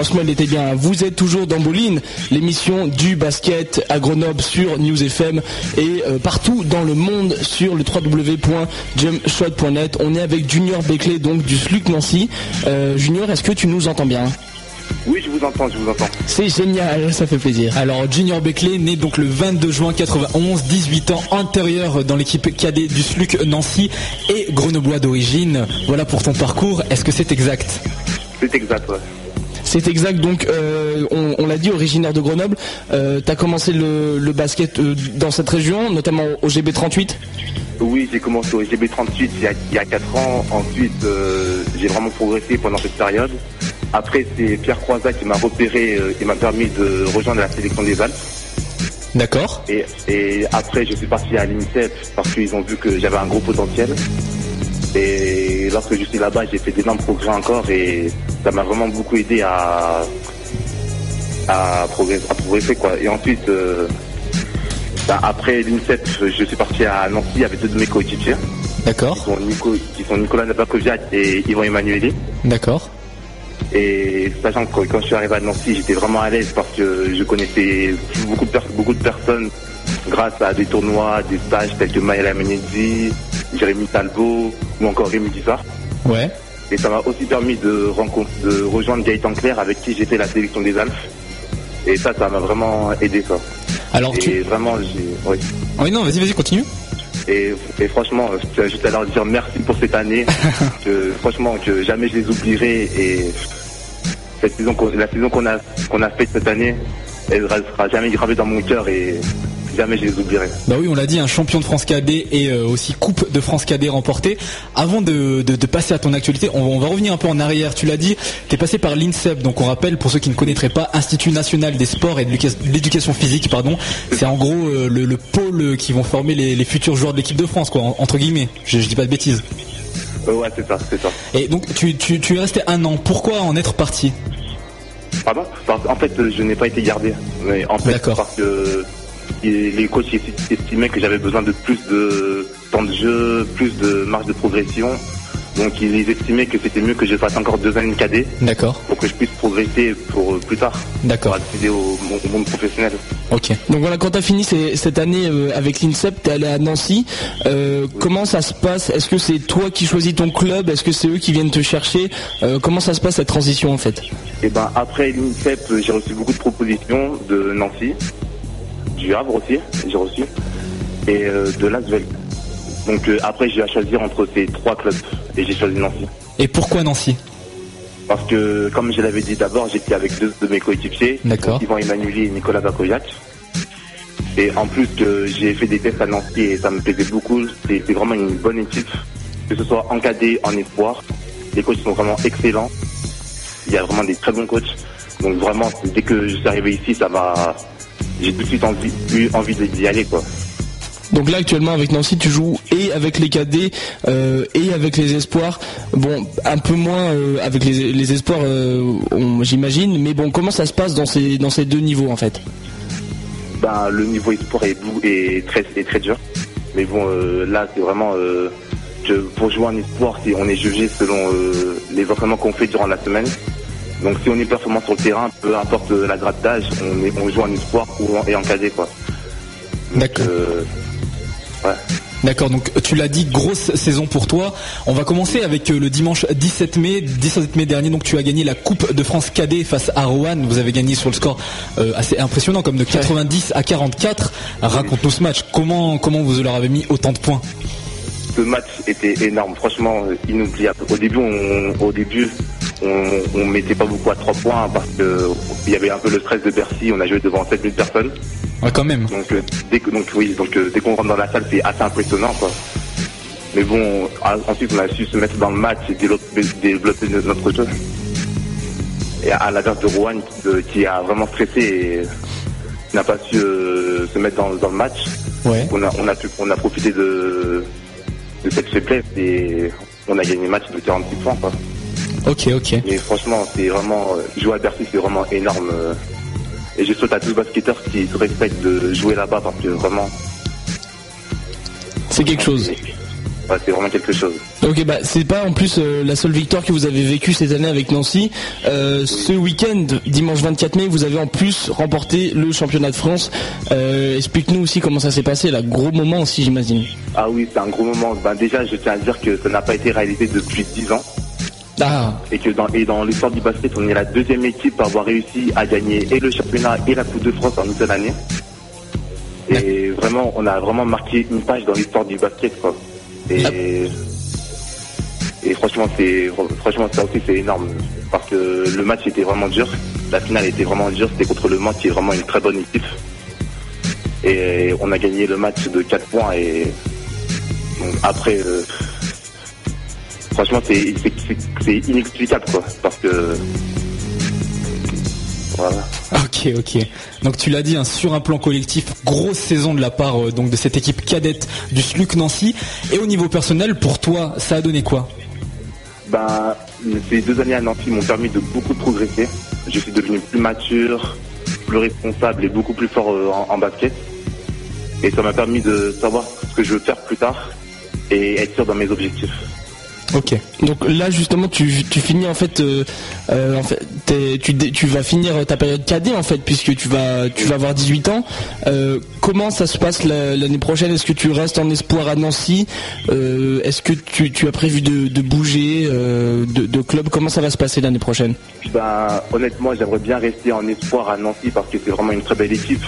Franchement, il était bien. Vous êtes toujours dans Boline, l'émission du basket à Grenoble sur News FM et euh, partout dans le monde sur le www.jumpshot.net. On est avec Junior Beckley, donc du SLUC Nancy. Euh, Junior, est-ce que tu nous entends bien? Oui, je vous entends, je vous entends. C'est génial, ça fait plaisir. Alors Junior Beckley, né donc le 22 juin 91, 18 ans, antérieur dans l'équipe cadet du SLUC Nancy et grenoblois d'origine. Voilà pour ton parcours. Est-ce que c'est exact? C'est exact, ouais. C'est exact, donc euh, on, on l'a dit, originaire de Grenoble. Euh, T'as commencé le, le basket euh, dans cette région, notamment au GB38 Oui, j'ai commencé au GB38 il y a, il y a 4 ans. Ensuite, j'ai vraiment progressé pendant cette période. Après, c'est Pierre Croizat qui m'a repéré et m'a permis de rejoindre la sélection des Alpes. D'accord. Et, et après, je suis parti à l'INSEP parce qu'ils ont vu que j'avais un gros potentiel. Et lorsque je suis là-bas, j'ai fait d'énormes progrès encore et ça m'a vraiment beaucoup aidé à, à, progresser, à progresser, quoi. Et ensuite, euh, bah, après l'INSEP, je suis parti à Nancy avec deux de mes coéquipiers, qui D'accord. sont, Nico- qui sont Nicolas Nabakoviak et Yvan Emmanueli. D'accord. Et sachant que quand je suis arrivé à Nancy, j'étais vraiment à l'aise parce que je connaissais beaucoup de, beaucoup de personnes grâce à des tournois, des stages tels que Maëla Menezzi, Jérémy Talbot ou encore Rémi Dissart. Ouais. Et ça m'a aussi permis de, rencontre, de rejoindre Gaëtan Claire avec qui fait la sélection des Alpes. Et ça, ça m'a vraiment aidé ça. Alors Et tu. vraiment, j'ai... Oui. Oui non, vas-y, vas-y, continue. Et, et franchement, je tiens juste à leur dire merci pour cette année. que, franchement, que jamais je les oublierai. Et cette saison, qu'on- la saison qu'on a, qu'on a faite cette année, elle sera jamais gravée dans mon cœur et jamais je les oublierai. Bah oui, on l'a dit, un champion de France cadet et euh, aussi Coupe de France cadet remportée. Avant de, de- de passer à ton actualité, on, va- on va revenir un peu en arrière. Tu l'as dit, tu es passé par l'INSEP, donc on rappelle pour ceux qui ne connaîtraient pas, Institut National des Sports et de l'Éduca- de l'Éducation Physique, pardon. C'est en gros euh, le, le pôle qui vont former les, les futurs joueurs de l'équipe de France, quoi, en- entre guillemets. Je, je dis pas de bêtises. Euh, ouais, c'est ça, c'est ça. Et donc tu, tu, tu es resté un an. Pourquoi en être parti? Pardon? Parce- En fait, euh, je n'ai pas été gardé. Mais en fait, D'accord. parce que les coachs estimaient que j'avais besoin de plus de temps de jeu, plus de marge de progression. Donc ils estimaient que c'était mieux que je fasse encore deux années de cadet D'accord, pour que je puisse progresser pour euh, plus tard, pour d'accord, accéder au, au monde professionnel. ok. Donc voilà, quand tu as fini cette année euh, avec l'INSEP, tu es allé à Nancy. Euh, Comment ça se passe? Est-ce que c'est toi qui choisis ton club? Est-ce que c'est eux qui viennent te chercher? Euh, Comment ça se passe cette transition en fait? Et ben après l'INSEP, j'ai reçu beaucoup de propositions de Nancy, du Havre aussi, j'ai reçu, et euh, de Lasvel. Donc euh, après j'ai à choisir entre ces trois clubs et j'ai choisi Nancy. Et pourquoi Nancy? Parce que, comme je l'avais dit d'abord, j'étais avec deux de mes coéquipiers. Yvan Emmanueli et Nicolas Bakoviak. Et en plus que j'ai fait des tests à Nancy et ça me plaisait beaucoup, c'est vraiment une bonne équipe, que ce soit en cadet, en espoir. Les coachs sont vraiment excellents. Il y a vraiment des très bons coachs. Donc vraiment, dès que je suis arrivé ici, ça m'a... J'ai tout de suite envie, eu envie d'y aller, quoi. Donc là actuellement avec Nancy tu joues et avec les cadets euh, et avec les espoirs. Bon un peu moins euh, avec les, les espoirs euh, j'imagine, mais bon comment ça se passe dans ces dans ces deux niveaux en fait? Ben, le niveau espoir est, très, est très dur. Mais bon, là, c'est vraiment pour jouer en espoir, on est jugé selon les entraînements qu'on fait durant la semaine. Donc, si on est performant sur le terrain, peu importe la grade d'âge, on, est- on joue en espoir ou en, et en cadet, quoi. D'accord. euh, D'accord, donc tu l'as dit, grosse saison pour toi. On va commencer avec euh, le dimanche 17 mai. 17 mai dernier, donc tu as gagné la Coupe de France cadet face à Rouen. Vous avez gagné sur le score euh, assez impressionnant, comme de 90 à 44. Raconte-nous ce match. Comment comment vous leur avez mis autant de points? Ce match était énorme, franchement inoubliable. Au début, on, au début, on, on mettait pas beaucoup à trois points parce que il y avait un peu le stress de Bercy. On a joué devant 7000 personnes. Ouais, quand même. Donc, euh, dès que, donc oui, donc euh, dès qu'on rentre dans la salle, c'est assez impressionnant, quoi. Mais bon, ensuite, on a su se mettre dans le match et développer, développer no- notre jeu. Et à l'inverse de Rouen, euh, qui a vraiment stressé et n'a pas su euh, se mettre dans, dans le match, Ouais. on a, on a pu, on a profité de, de cette faiblesse et on a gagné le match de 46 points, quoi. Ok, ok. Et franchement, c'est vraiment, euh, jouer à Bercy, c'est vraiment énorme. euh, Et je souhaite à tous les basketteurs qui se respectent de jouer là-bas parce que vraiment, C'est quelque chose. ouais, c'est vraiment quelque chose. Ok, bah c'est pas en plus euh, la seule victoire que vous avez vécue cette année avec Nancy. Euh, ce week-end, dimanche 24 mai, vous avez en plus remporté le championnat de France. Euh, Explique-nous aussi comment ça s'est passé, là. Gros moment aussi, j'imagine. Ah oui, c'est un gros moment. Ben déjà, je tiens à dire que ça n'a pas été réalisé depuis 10 ans. Ah, Et que dans, et dans l'histoire du basket, on est la deuxième équipe à avoir réussi à gagner et le championnat et la Coupe de France en une seule année. Et vraiment, on a vraiment marqué une page dans l'histoire du basket, quoi. Et, et franchement, c'est, franchement, ça aussi, c'est énorme. Parce que le match était vraiment dur. La finale était vraiment dure. C'était contre le Mans, qui est vraiment une très bonne équipe. Et on a gagné le match de 4 points. Et donc, après, euh, franchement, c'est, c'est, c'est- c'est inexplicable, quoi. Parce que, voilà. Ok, ok. Donc tu l'as dit, hein, sur un plan collectif, grosse saison de la part euh, donc de cette équipe cadette du SLUC Nancy. Et au niveau personnel, pour toi, ça a donné quoi? Ben, ces deux années à Nancy m'ont permis de beaucoup progresser. Je suis devenu plus mature, plus responsable et beaucoup plus fort euh, en, en basket. Et ça m'a permis de savoir ce que je veux faire plus tard et être sûr dans mes objectifs. Ok. donc là justement, tu, tu finis en fait, euh, euh, en fait tu, tu vas finir ta période cadet en fait, puisque tu vas, tu vas avoir 18 ans. Euh, comment ça se passe la- l'année prochaine? Est-ce que tu restes en espoir à Nancy? Est-ce que tu, tu as prévu de, bouger de, club? Comment ça va se passer l'année prochaine? Ben, honnêtement, j'aimerais bien rester en espoir à Nancy parce que c'est vraiment une très belle équipe.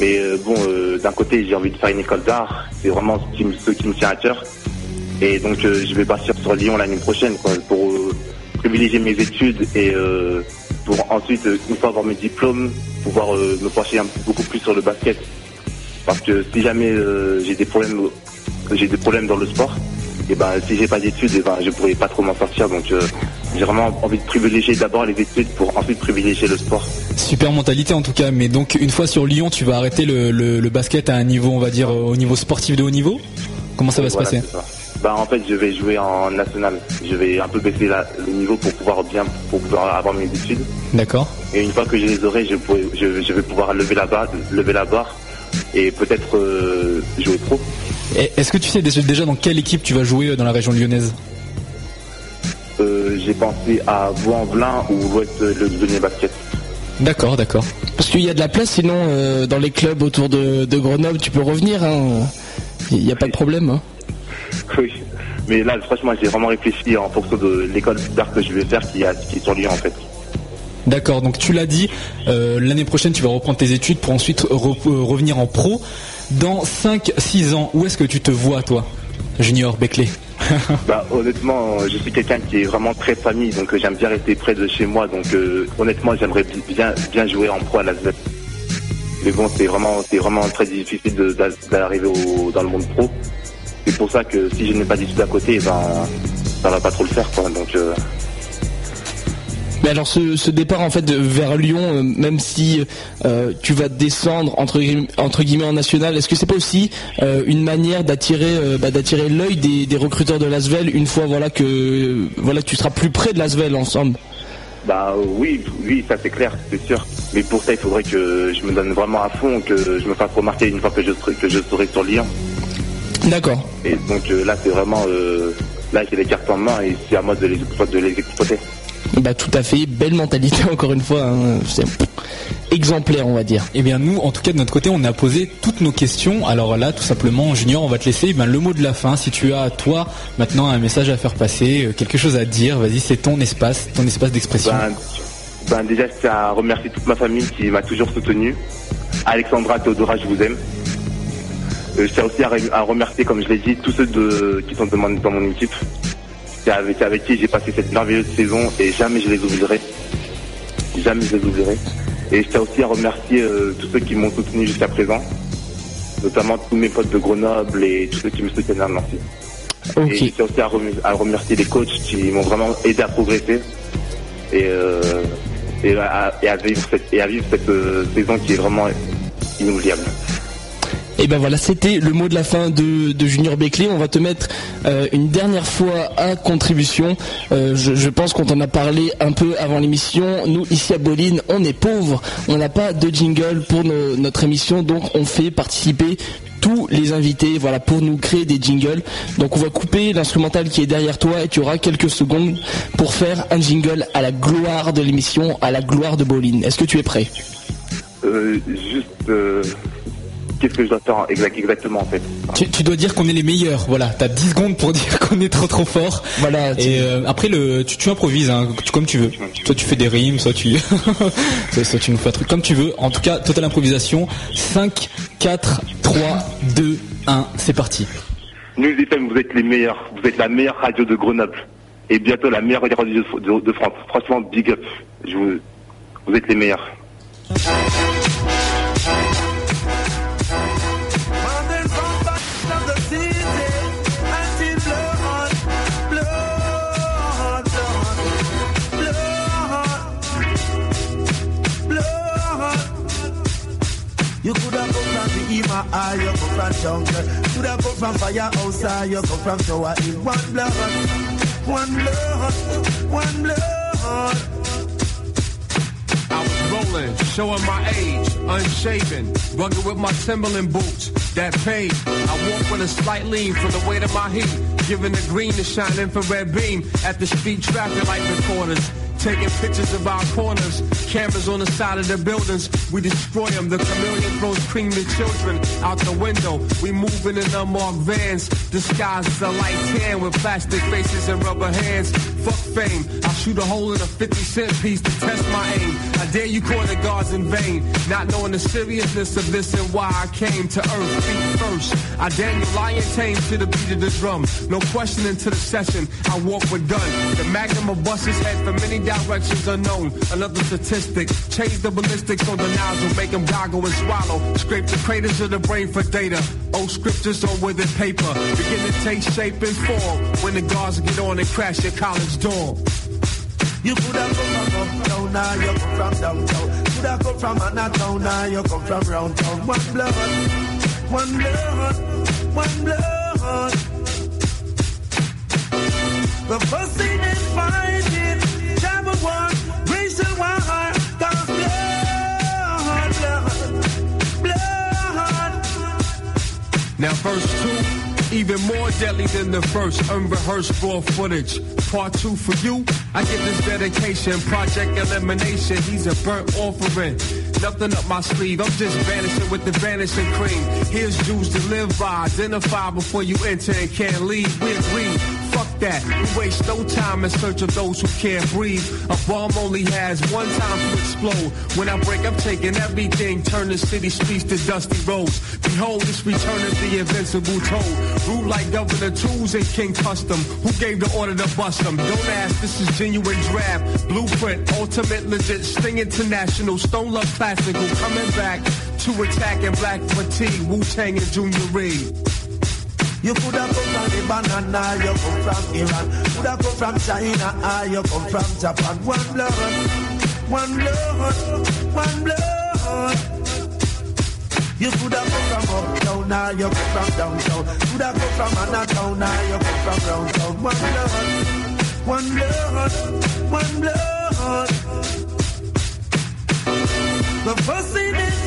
Mais bon, d'un côté, j'ai envie de faire une école d'art. C'est vraiment qui, ce qui me tient à cœur. Et donc, euh, je vais partir sur Lyon l'année prochaine quoi, pour euh, privilégier mes études et euh, pour ensuite, une fois avoir mes diplômes, pouvoir me pencher un- beaucoup plus sur le basket. Parce que si jamais j'ai des problèmes, j'ai des problèmes dans le sport, et ben si j'ai pas d'études, et ben je pourrais pas trop m'en sortir. Donc euh, j'ai vraiment envie de privilégier d'abord les études pour ensuite privilégier le sport. Super mentalité en tout cas. Mais donc une fois sur Lyon, tu vas arrêter le, le- le basket à un niveau, on va dire, au niveau sportif de haut niveau? Comment ça va se passer? Bah en fait je vais jouer en national. Je vais un peu baisser la- le niveau pour pouvoir bien pour pouvoir avoir mes études. D'accord. Et une fois que je les aurai, je, pourrai- je, je vais pouvoir lever la barre, lever la barre et peut-être euh, jouer pro. Est-ce que tu sais déjà dans quelle équipe tu vas jouer euh, dans la région lyonnaise? Euh, j'ai pensé à Vaux-en-Velin ou l'Ouest le Lyonnais Basket. D'accord, d'accord. Parce qu'il y a de la place, sinon euh, dans les clubs autour de, de Grenoble, tu peux revenir. hein. Il n'y a pas de problème. hein. Oui. Mais là, franchement, j'ai vraiment réfléchi en fonction de l'école d'art que je vais faire qui, a, qui est sur Lyon en fait. D'accord, donc tu l'as dit, euh, l'année prochaine tu vas reprendre tes études pour ensuite re- euh, revenir en pro. Dans 5-6 ans, où est-ce que tu te vois toi Junior Beckley Bah honnêtement, je suis quelqu'un qui est vraiment très famille, donc euh, j'aime bien rester près de chez moi. Donc euh, honnêtement, j'aimerais bi- bien bien jouer en pro à la Mais bon, c'est vraiment vraiment très difficile d'arriver dans le monde pro. C'est pour ça que si je n'ai pas d'études à côté, ben ça va pas trop le faire quoi. Donc euh, Mais alors ce, ce départ en fait vers Lyon, euh, même si euh, tu vas descendre entre, guillemets- entre guillemets en national, est-ce que c'est pas aussi euh, une manière d'attirer bah, d'attirer l'œil des, des recruteurs de l'Asvel une fois voilà que voilà que tu seras plus près de l'Asvel ensemble? Bah oui, oui, ça c'est clair, c'est sûr. Mais pour ça, il faudrait que je me donne vraiment à fond, que je me fasse remarquer une fois que je que je serai sur Lyon. D'accord. Et donc euh, là, c'est vraiment euh, là j'ai les cartes en main et c'est à moi de les, explo- de les exploiter. Bah tout à fait, belle mentalité encore une fois, hein. c'est exemplaire on va dire. Eh bien nous, en tout cas de notre côté, on a posé toutes nos questions. Alors là, tout simplement, Junior, on va te laisser eh le mot de la fin. Si tu as, toi, maintenant un message à faire passer, euh, quelque chose à dire, vas-y, c'est ton espace, ton espace d'expression. Ben, ben, déjà, je tiens à remercier toute ma famille qui m'a toujours soutenu. Alexandra, Théodora, je vous aime. Euh, je tiens aussi à, re- à remercier, comme je l'ai dit, tous ceux de, qui sont dans mon, dans mon équipe. C'est avec, avec qui j'ai passé cette merveilleuse saison et jamais je les oublierai. Jamais je les oublierai. Et je tiens aussi à remercier euh, tous ceux qui m'ont soutenu jusqu'à présent, notamment tous mes potes de Grenoble et tous ceux qui me soutiennent à Nancy. Et je tiens aussi à, rem- à remercier les coachs qui m'ont vraiment aidé à progresser et, euh, et, à, et à vivre cette, et à vivre cette euh, saison qui est vraiment inoubliable. Et ben voilà, c'était le mot de la fin de, Junior Beckley. On va te mettre euh, une dernière fois à contribution. Euh, je, pense qu'on t'en a parlé un peu avant l'émission. Nous, ici à Boline, on est pauvres. On n'a pas de jingle pour notre émission, donc on fait participer tous les invités voilà pour nous créer des jingles donc on va couper l'instrumental qui est derrière toi et tu auras quelques secondes pour faire un jingle à la gloire de l'émission à la gloire de Boline est-ce que tu es prêt? Euh, juste, qu'est-ce que je dois faire exact- exactement en fait Tu, tu dois dire qu'on est les meilleurs, voilà. T'as 10 secondes pour dire qu'on est trop trop fort. Voilà. Et euh, après le, tu, tu improvises, hein, comme tu veux. Soit tu fais des rimes, soit tu, soit, soit tu nous fais un truc comme tu veux. En tout cas, totale improvisation. 5, 4, 3, 2, 1, c'est parti. News FM, vous êtes les meilleurs. Vous êtes la meilleure radio de Grenoble. Et bientôt la meilleure radio de, de- de France. Franchement, big up. Je vous, vous êtes les meilleurs. Or you come from jungle. Could have come from firehouse, or you come from shower in one blood, one blood, one blood. I was rolling, showing my age, unshaven, rugged with my Timberland boots that paid. I walk with a slight lean from the weight of my heat, giving the green to shine infrared beam at the street traffic light recorders. Taking pictures of our corners, cameras on the side of the buildings. We destroy them. The chameleon throws cream to children out the window. We moving in unmarked vans, disguised as a light tan with plastic faces and rubber hands. Fuck fame. I'll shoot a hole in a 50 cent piece to test my aim. I dare you call the guards in vain, not knowing the seriousness of this and why I came to earth feet first. I Daniel Lion tame to the beat of the drum. No questioning to the session. I walk with gun. The magnum bust his head for many directions unknown. Another statistic. Change the ballistics on the nozzle. Make them goggle and swallow. Scrape the craters of the brain for data. Old scriptures on withered paper. Begin to take shape and form. When the guards get on and crash your college dorm. You could have come from uptown, now you come from downtown. Could have come from Anatown, now you come from round town. One blood, one blood, one blood. The first thing is fighting, Now verse two, even more deadly than the first, unrehearsed raw footage. Part two for you, I get this dedication, project elimination. He's a burnt offering. Nothing up my sleeve, I'm just vanishing with the vanishing cream. Here's Jews to live by, identify before you enter and can't leave. We agree. That. We waste no time in search of those who can't breathe. A bomb only has one time to explode. When I break, I'm taking everything, turn the city streets to dusty roads. Behold, this return of the invincible toad. Rule like Governor Tools and King Custom. Who gave the order to bust them? Don't ask, this is genuine draft. Blueprint, ultimate, legit, Sting International, Stone Love Classical. Coming back to attack in black fatigue. Wu-Tang and Junior Reed. You could have come from the banana, you come from Iran. Could have come from China, or you come from Japan. One blood, one blood, one blood. You could have come from uptown, now you come from downtown. Could have come from Anatown, now ah, you come from round town. One blood, one blood, one blood. The first thing is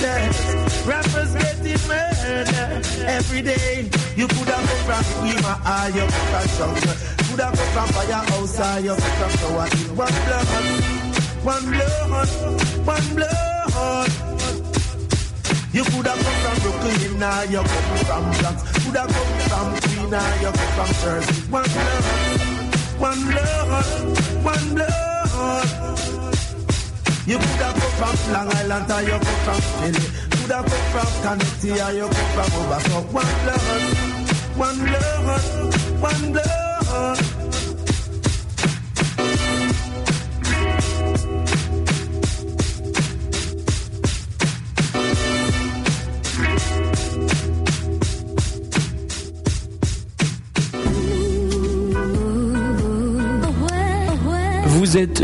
Rappers getting murdered every day. You could have come from Ima or you come from Jungle. Could have come from Firehouse or you Tower Hill. One blood, one blood, one blood. You could have come from Brooklyn or you come from Bronx. Could have come from Queen or you come from Jersey. One blood, one blood, one blood. You could have come from Long Island or you come from Philly. Could have come from Connecticut or you come from over. So one blood, one blood, one blood. Vous êtes,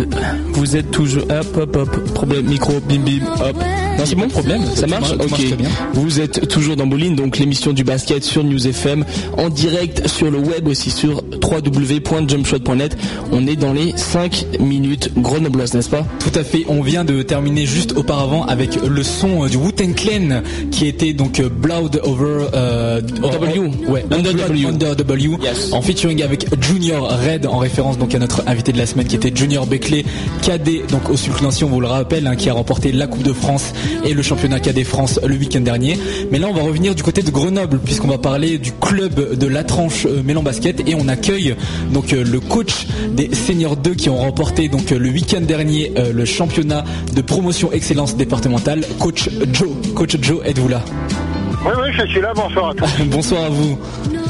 vous êtes toujours, hop, hop, hop, problème micro, bim, bim, hop. Non, c'est bon, problème, ça marche, ok. très bien. Vous êtes toujours dans Bowling, donc l'émission du basket sur News FM, en direct sur le web aussi sur www.jumpshot.net. On est dans les 5 minutes grenobloises, n'est-ce pas? Tout à fait, on vient de terminer juste auparavant avec le son euh, du Wu-Tang Clan qui était donc euh, Blood Over euh, W. ouais, Under W. Under W Yes. en featuring avec Junior Red en référence donc à notre invité de la semaine qui était Junior Beckley cadet donc au Sulclancy on vous le rappelle hein, qui a remporté la Coupe de France et le championnat cadet France le week-end dernier. Mais là on va revenir du côté de Grenoble puisqu'on va parler du club de la tranche euh, Mélan Basket. Et on accueille donc euh, le coach des seniors 2 qui ont remporté donc euh, le week-end dernier le championnat de promotion excellence départementale. Coach Joe. Coach Joe êtes-vous là? Oui, oui, je suis là, bonsoir à tous. Bonsoir à vous.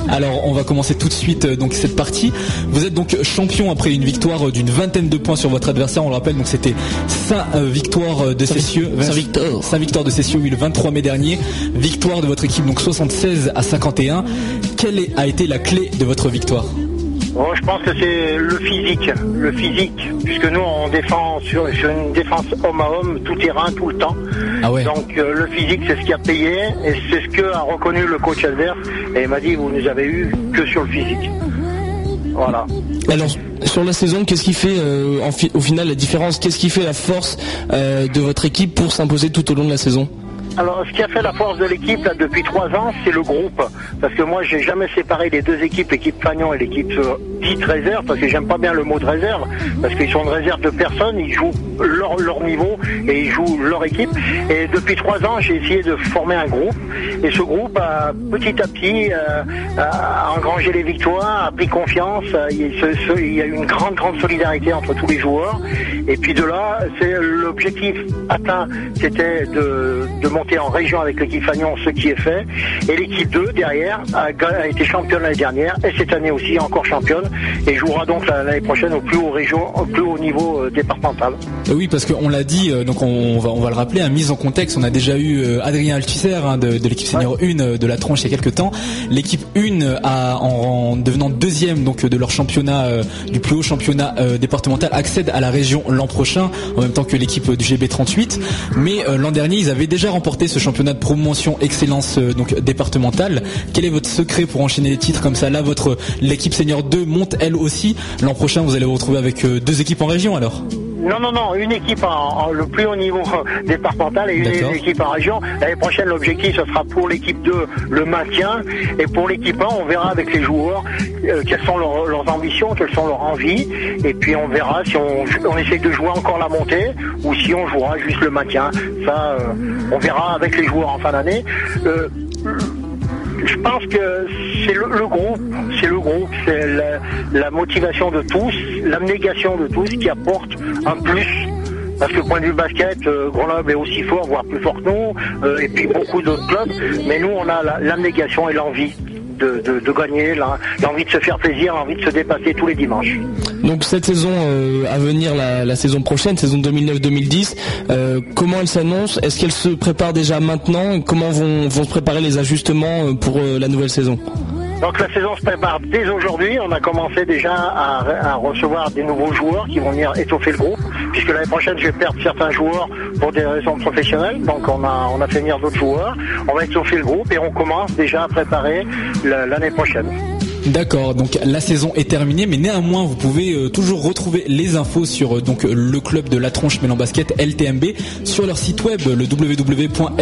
Alors on va commencer tout de suite euh, donc cette partie. Vous êtes donc champion après une victoire euh, d'une vingtaine de points sur votre adversaire. On le rappelle donc c'était 5 victoires de Cessieux. Saint-Victor. 5 victoires de Cessieux oui, le 23 mai dernier. Victoire de votre équipe donc 76 à 51. Quelle a été la clé de votre victoire? Bon, je pense que c'est le physique, le physique, puisque nous on défend sur, sur une défense homme à homme, tout terrain, tout le temps. Ah ouais. Donc euh, le physique c'est ce qui a payé et c'est ce que a reconnu le coach adverse et il m'a dit vous nous avez eu que sur le physique. Voilà. Alors sur la saison, qu'est-ce qui fait euh, en fi- au final la différence? Qu'est-ce qui fait la force euh, de votre équipe pour s'imposer tout au long de la saison? Alors, ce qui a fait la force de l'équipe là depuis trois ans, c'est le groupe. Parce que moi, j'ai jamais séparé les deux équipes, l'équipe Fagnon et l'équipe euh, dite réserve, parce que j'aime pas bien le mot de réserve, parce qu'ils sont de réserve de personne, ils jouent leur, leur niveau et ils jouent leur équipe. Et depuis trois ans, j'ai essayé de former un groupe. Et ce groupe a petit à petit euh, a engrangé les victoires, a pris confiance. Il y, a ce- ce- il y a eu une grande, grande solidarité entre tous les joueurs. Et puis de là, c'est l'objectif atteint, c'était de, de en région avec l'équipe Fagnon, ce qui est fait. Et l'équipe 2, derrière, a, été championne l'année dernière et cette année aussi encore championne et jouera donc la- l'année prochaine au plus haut région, au plus haut niveau euh, départemental. Oui, parce qu'on l'a dit, euh, donc on, va, on va le rappeler, à mise en contexte, on a déjà eu euh, Adrien Althusser hein, de, de l'équipe senior 1 euh, de la tronche il y a quelques temps. L'équipe 1 a, en, en devenant deuxième donc de leur championnat, euh, du plus haut championnat euh, départemental, accède à la région l'an prochain, en même temps que l'équipe du GB38. Mais euh, l'an dernier, ils avaient déjà remporté ce championnat de promotion excellence euh, départementale. Quel est votre secret pour enchaîner les titres comme ça? Là, votre l'équipe senior 2 monte elle aussi. L'an prochain, vous allez vous retrouver avec euh, deux équipes en région alors. Non, non, non, une équipe en, en- le plus haut niveau départemental et une équipe en région. L'année prochaine, l'objectif, ce sera pour l'équipe 2 le maintien. Et pour l'équipe 1, on verra avec les joueurs euh, quelles sont leurs, leurs ambitions, quelles sont leurs envies. Et puis on verra si on, on essaie de jouer encore la montée ou si on jouera juste le maintien. Ça, euh, on verra avec les joueurs en fin d'année. Euh, je pense que c'est le, groupe, c'est le groupe, c'est la, motivation de tous, l'abnégation de tous qui apporte un plus. Parce que point de vue basket, euh, Grenoble est aussi fort, voire plus fort que nous, euh, et puis beaucoup d'autres clubs. Mais nous, on a la- l'abnégation et l'envie de, gagner, l'envie de se faire plaisir, l'envie de se dépasser tous les dimanches. Donc cette saison euh, à venir, la, saison prochaine, saison 2009-2010, euh, comment elle s'annonce? Est-ce qu'elle se prépare déjà maintenant? Comment vont, se préparer les ajustements euh, pour la nouvelle saison? Donc la saison se prépare dès aujourd'hui. On a commencé déjà à, recevoir des nouveaux joueurs qui vont venir étoffer le groupe, puisque l'année prochaine je vais perdre certains joueurs pour des raisons professionnelles. Donc on a, on a fait venir d'autres joueurs. On va étoffer le groupe et on commence déjà à préparer la- l'année prochaine. D'accord, donc la saison est terminée, mais néanmoins vous pouvez euh, toujours retrouver les infos sur euh, donc le club de la tronche Mélan Basket LTMB sur leur site web le www.ltmb.org.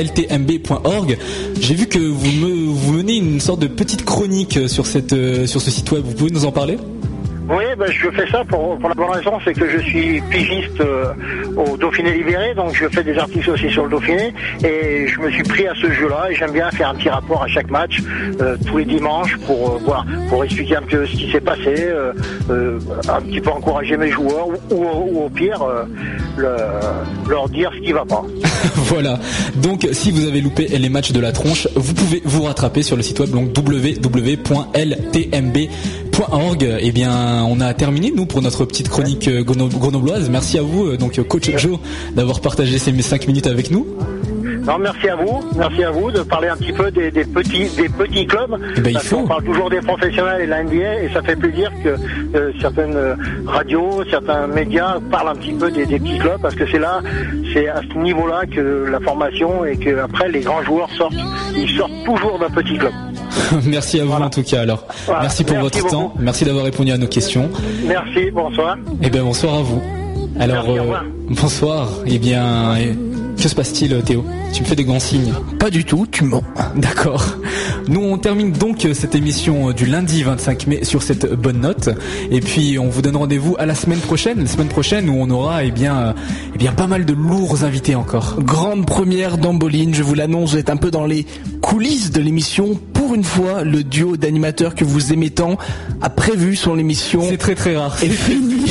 J'ai vu que vous me vous menez une sorte de petite chronique sur euh, sur ce site web. Vous pouvez nous en parler? Oui, ben, je fais ça pour, la bonne raison, c'est que je suis pigiste euh, au Dauphiné Libéré, donc je fais des articles aussi sur le Dauphiné, et je me suis pris à ce jeu-là, et j'aime bien faire un petit rapport à chaque match, euh, tous les dimanches, pour euh, pour expliquer un peu ce qui s'est passé, euh, un petit peu encourager mes joueurs, ou, au pire, le- leur dire ce qui va pas. voilà. Donc si vous avez loupé les matchs de la tronche, vous pouvez vous rattraper sur le site web donc www.ltmb.org. Eh bien, on a terminé nous pour notre petite chronique euh, greno- grenobloise. Merci à vous euh, donc euh, coach Joe d'avoir partagé ces 5 minutes avec nous. Non, merci à vous, merci à vous de parler un petit peu des, des petits des petits clubs. Eh ben, il parce faut. qu'on parle toujours des professionnels et de la NBA et ça fait plaisir que euh, certaines euh, radios, certains médias parlent un petit peu des, des petits clubs parce que c'est là, c'est à ce niveau-là que la formation et que après les grands joueurs sortent, ils sortent toujours d'un petit club. Merci à vous en tout cas alors. Voilà. Merci pour Merci votre beaucoup. temps. Merci d'avoir répondu à nos questions. Merci, bonsoir. Eh bien bonsoir à vous. Alors Merci, euh, bonsoir. Eh bien que se passe-t-il Théo? Tu me fais des grands signes Pas du tout, tu mens. D'accord. Nous on termine donc euh, cette émission euh, du lundi 25 mai sur cette bonne note et puis on vous donne rendez-vous à la semaine prochaine, la semaine prochaine où on aura eh bien euh, eh bien pas mal de lourds invités encore. Grande première d'Amboline, je vous l'annonce, vous êtes un peu dans les coulisses de l'émission. Pour une fois, le duo d'animateurs que vous aimez tant a prévu son émission. C'est très très rare. Et fini,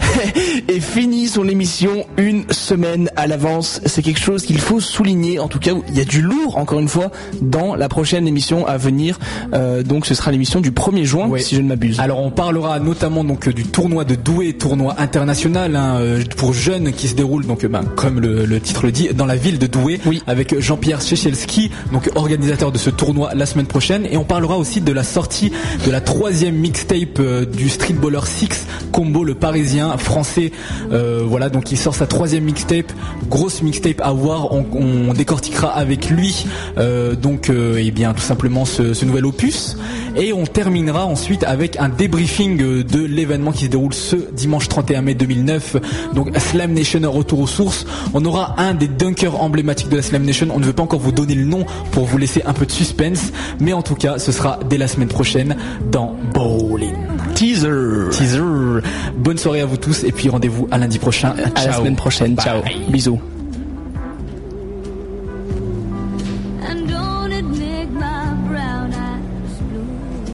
et fini son émission une semaine à l'avance. C'est quelque chose qu'il faut souligner. En tout cas, il y a du lourd, encore une fois, dans la prochaine émission à venir. Euh, donc, ce sera l'émission du 1er juin, Ouais. si je ne m'abuse. Alors on parlera notamment donc euh, du tournoi de Douai, tournoi international hein, euh, pour jeunes qui se déroule donc ben, comme le, le titre le dit dans la ville de Douai avec Jean-Pierre Chechelski donc organisateur de ce tournoi la semaine prochaine et on parlera aussi de la sortie de la troisième mixtape euh, du Streetballer 6 Combo le Parisien français Euh, voilà donc il sort sa troisième mixtape grosse mixtape à voir on, on décortiquera avec lui donc euh, eh bien tout simplement ce, ce nouvel opus. Et on terminera ensuite avec un débriefing de l'événement qui se déroule ce dimanche 31 mai 2009 donc Slam Nation retour aux sources. On aura un des dunkers emblématiques de la Slam Nation. On ne veut pas encore vous donner le nom pour vous laisser un peu de suspense. Mais en tout cas ce sera dès la semaine prochaine dans Bowling Teaser. Teaser. Bonne soirée à vous tous et puis rendez-vous à lundi prochain. À la semaine prochaine. Ciao. Bisous.